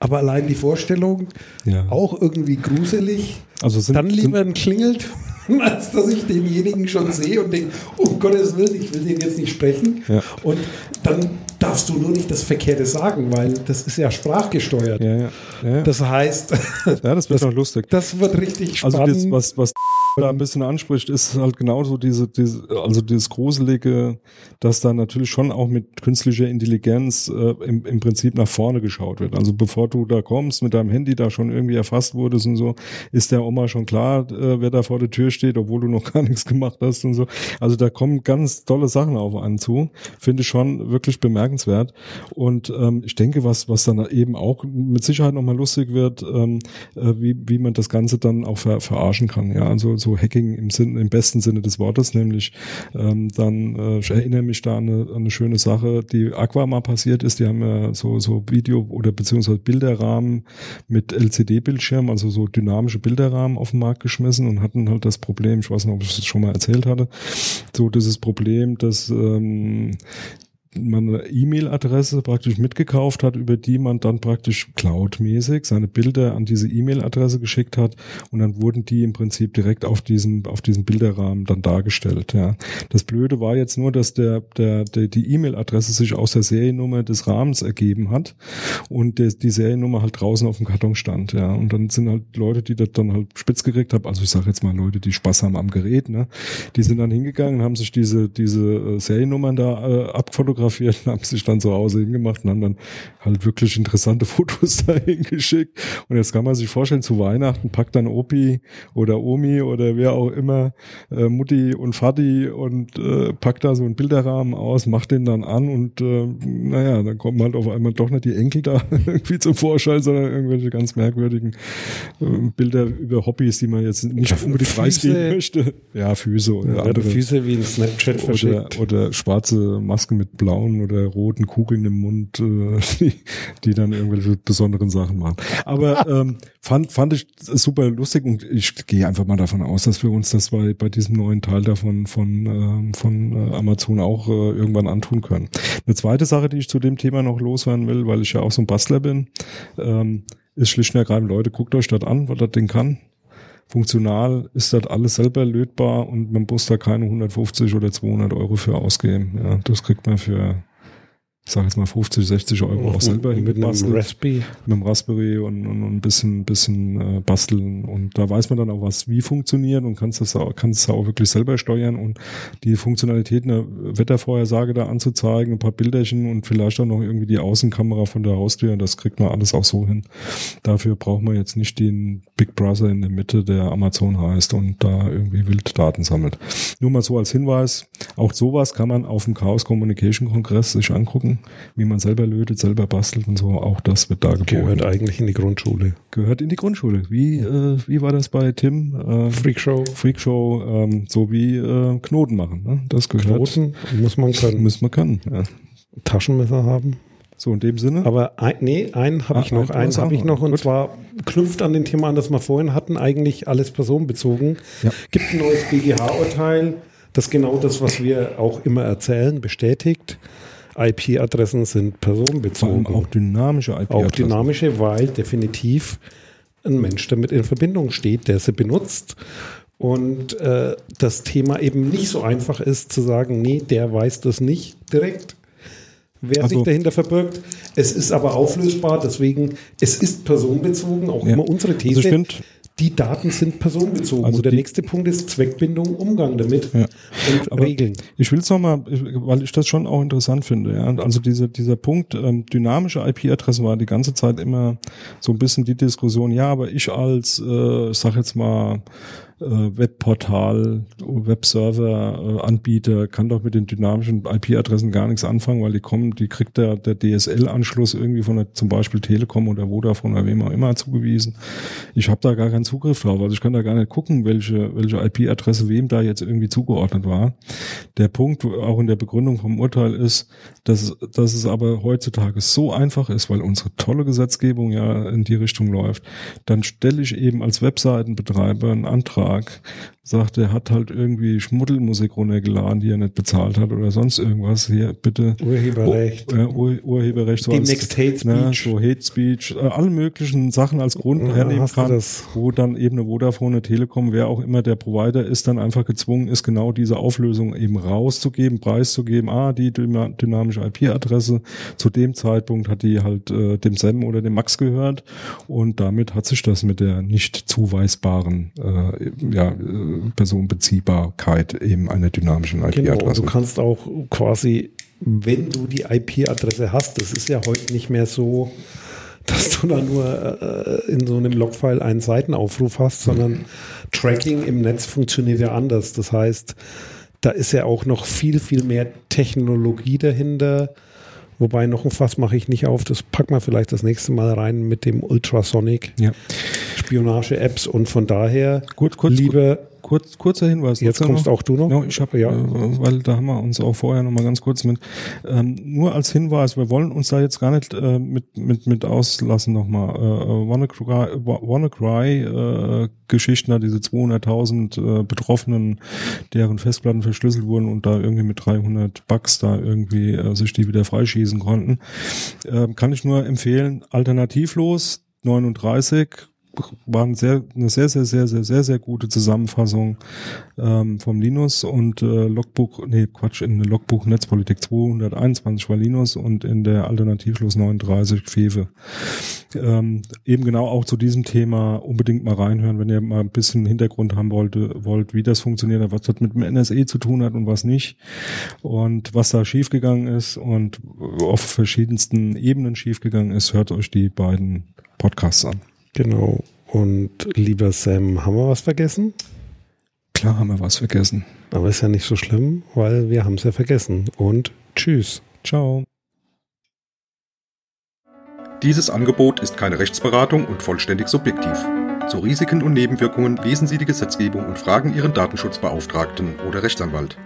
Aber allein die Vorstellung, ja. auch irgendwie gruselig. Also sind, dann lieber ein klingelt, als dass ich denjenigen schon sehe und denke, um Gottes Willen, ich will den jetzt nicht sprechen. Ja. Und dann darfst du nur nicht das Verkehrte sagen, weil das ist ja sprachgesteuert. Ja. Das heißt, ja, das wird das, noch lustig. Das wird richtig spannend. Also das, was, was da ein bisschen anspricht, ist halt genauso diese, diese also dieses Gruselige, dass da natürlich schon auch mit künstlicher Intelligenz äh, im, im Prinzip nach vorne geschaut wird. Also bevor du da kommst, mit deinem Handy da schon irgendwie erfasst wurdest und so, ist der Oma schon klar, äh, wer da vor der Tür steht, obwohl du noch gar nichts gemacht hast und so. Also da kommen ganz tolle Sachen auf einen zu. Finde ich schon wirklich bemerkenswert. Und ähm, ich denke, was, was dann eben auch mit Sicherheit nochmal lustig wird, ähm, äh, wie, wie man das Ganze dann auch ver verarschen kann. Ja, also so Hacking im Sinn, im besten Sinne des Wortes, nämlich ähm, dann, äh, ich erinnere mich da an eine, an eine schöne Sache, die Aqua mal passiert ist. Die haben ja so, so Video- oder beziehungsweise Bilderrahmen mit LCD-Bildschirm, also so dynamische Bilderrahmen auf den Markt geschmissen und hatten halt das Problem, ich weiß nicht, ob ich das schon mal erzählt hatte, so dieses Problem, dass ähm, man eine E-Mail-Adresse praktisch mitgekauft hat, über die man dann praktisch cloudmäßig seine Bilder an diese E-Mail-Adresse geschickt hat und dann wurden die im Prinzip direkt auf diesem auf diesem Bilderrahmen dann dargestellt. Ja, das Blöde war jetzt nur, dass der der, der die E-Mail-Adresse sich aus der Seriennummer des Rahmens ergeben hat und der, die Seriennummer halt draußen auf dem Karton stand. Ja, und dann sind halt Leute, die das dann halt spitz gekriegt haben. Also ich sage jetzt mal Leute, die Spaß haben am Gerät. Ne, die sind dann hingegangen, haben sich diese diese äh, Seriennummern da äh, abfotografiert fotografiert und haben sich dann zu Hause hingemacht und haben dann halt wirklich interessante Fotos dahin geschickt. Und jetzt kann man sich vorstellen, zu Weihnachten packt dann Opi oder Omi oder wer auch immer äh, Mutti und Vati und äh, packt da so einen Bilderrahmen aus, macht den dann an und äh, naja, dann kommen halt auf einmal doch nicht die Enkel da irgendwie zum Vorschein, sondern irgendwelche ganz merkwürdigen äh, Bilder über Hobbys, die man jetzt nicht unbedingt preisgeben möchte. Ja, Füße oder ja, andere. Füße wie ein Snapchat. Oder, oder schwarze Masken mit Blau blauen oder roten Kugeln im Mund, äh, die, die dann irgendwelche besonderen Sachen machen. Aber ähm, fand, fand ich super lustig und ich gehe einfach mal davon aus, dass wir uns das bei, bei diesem neuen Teil davon von, äh, von äh, Amazon auch äh, irgendwann antun können. Eine zweite Sache, die ich zu dem Thema noch loswerden will, weil ich ja auch so ein Bastler bin, ähm, ist schlicht und ergreifend, Leute, guckt euch das an, was das Ding kann funktional ist das alles selber lötbar und man muss da keine 150 oder 200 Euro für ausgeben. Ja, das kriegt man für ich sage jetzt mal 50, 60 Euro auch selber mit einem Raspberry. Mit einem Raspberry und, und, und ein bisschen, bisschen äh, basteln. Und da weiß man dann auch, was wie funktioniert und kannst das auch, kannst es auch wirklich selber steuern und die Funktionalität, eine Wettervorhersage da anzuzeigen, ein paar Bilderchen und vielleicht auch noch irgendwie die Außenkamera von der Haustür, das kriegt man alles auch so hin. Dafür braucht man jetzt nicht den Big Brother in der Mitte, der Amazon heißt und da irgendwie wild Daten sammelt. Nur mal so als Hinweis, auch sowas kann man auf dem Chaos Communication Kongress sich angucken wie man selber lötet, selber bastelt und so. Auch das wird da geboten. Gehört eigentlich in die Grundschule. Gehört in die Grundschule. Wie, äh, wie war das bei Tim? Äh, Freakshow. Freakshow, ähm, so wie äh, Knoten machen. Ne? Das gehört. Knoten muss man können. Muss man können, ja. Taschenmesser haben. So in dem Sinne. Aber ein, nee, einen habe ah, ich noch. Einen habe ich noch und Gut. zwar knüpft an den Thema an, das wir vorhin hatten, eigentlich alles personenbezogen. Ja. Gibt ein neues BGH-Urteil, das genau das, was wir auch immer erzählen, bestätigt. IP-Adressen sind personenbezogen. Vor allem auch dynamische IP-Adressen. Auch dynamische, weil definitiv ein Mensch damit in Verbindung steht, der sie benutzt. Und äh, das Thema eben nicht so einfach ist zu sagen, nee, der weiß das nicht direkt, wer also, sich dahinter verbirgt. Es ist aber auflösbar, deswegen, es ist personenbezogen, auch ja. immer unsere also These. Also die Daten sind personenbezogen. Also und der nächste Punkt ist Zweckbindung, Umgang damit ja. und Aber Regeln. Ich will es nochmal, weil ich das schon auch interessant finde. Ja. Also dieser, dieser Punkt, ähm, dynamische IP-Adresse war die ganze Zeit immer so ein bisschen die Diskussion, ja, aber ich als, äh, ich sag jetzt mal, äh, Webportal, Webserver, äh, Anbieter kann doch mit den dynamischen IP-Adressen gar nichts anfangen, weil die kommen, die kriegt der, der DSL-Anschluss irgendwie von der, zum Beispiel Telekom oder Vodafone oder wem auch immer zugewiesen. Ich habe da gar keinen Zugriff drauf, also ich kann da gar nicht gucken, welche, welche IP-Adresse wem da jetzt irgendwie zugeordnet war. Der Punkt auch in der Begründung vom Urteil ist, dass, dass es aber heutzutage so einfach ist, weil unsere tolle Gesetzgebung ja in die Richtung läuft, dann stelle ich eben als Webseitenbetreiber einen Antrag Vertrag sagt, er hat halt irgendwie Schmuddelmusik runtergeladen, die er nicht bezahlt hat oder sonst irgendwas. Hier bitte Urheberrecht. Ur, Ur, Urheberrecht. So Demnächst Hate Speech. Na, so Hate Speech. Äh, alle möglichen Sachen als Grund ja, hernehmen kann, wo dann eben eine Vodafone, eine Telekom, wer auch immer der Provider ist, dann einfach gezwungen ist, genau diese Auflösung eben rauszugeben, preiszugeben. Ah, die dynamische IP-Adresse zu dem Zeitpunkt hat die halt äh, dem SEM oder dem Max gehört und damit hat sich das mit der nicht zuweisbaren äh, ja, äh, Personenbeziehbarkeit eben einer dynamischen IP-Adresse. Genau, du kannst auch quasi, wenn du die IP-Adresse hast, das ist ja heute nicht mehr so, dass du da nur äh, in so einem Logfile einen Seitenaufruf hast, sondern Tracking im Netz funktioniert ja anders. Das heißt, da ist ja auch noch viel, viel mehr Technologie dahinter. Wobei noch ein Fass mache ich nicht auf. Das packen wir vielleicht das nächste Mal rein mit dem Ultrasonic. Ja. Spionage-Apps und von daher, gut, kurz, liebe kurz, kurzer Hinweis. Jetzt kommst noch. auch du noch? Ja, ich habe ja, äh, weil da haben wir uns auch vorher noch mal ganz kurz mit. Ähm, nur als Hinweis, wir wollen uns da jetzt gar nicht äh, mit mit mit auslassen noch mal. Äh, äh WannaCry, WannaCry äh, Geschichten, da diese 200.000 äh, Betroffenen, deren Festplatten verschlüsselt wurden und da irgendwie mit 300 Bugs da irgendwie äh, sich die wieder freischießen konnten, äh, kann ich nur empfehlen. Alternativlos 39 war ein sehr, eine sehr, sehr, sehr, sehr, sehr, sehr gute Zusammenfassung ähm, vom Linus und äh, Logbuch, nee, Quatsch, in der Logbuch Netzpolitik 221 war Linus und in der Alternativlos 39 Fefe. Ähm, eben genau auch zu diesem Thema unbedingt mal reinhören, wenn ihr mal ein bisschen Hintergrund haben wollte, wollt, wie das funktioniert, was das mit dem NSE zu tun hat und was nicht und was da schiefgegangen ist und auf verschiedensten Ebenen schiefgegangen ist, hört euch die beiden Podcasts an. Genau. Und lieber Sam, haben wir was vergessen? Klar haben wir was vergessen. Aber ist ja nicht so schlimm, weil wir haben es ja vergessen. Und tschüss. Ciao. Dieses Angebot ist keine Rechtsberatung und vollständig subjektiv. Zu Risiken und Nebenwirkungen lesen Sie die Gesetzgebung und fragen Ihren Datenschutzbeauftragten oder Rechtsanwalt.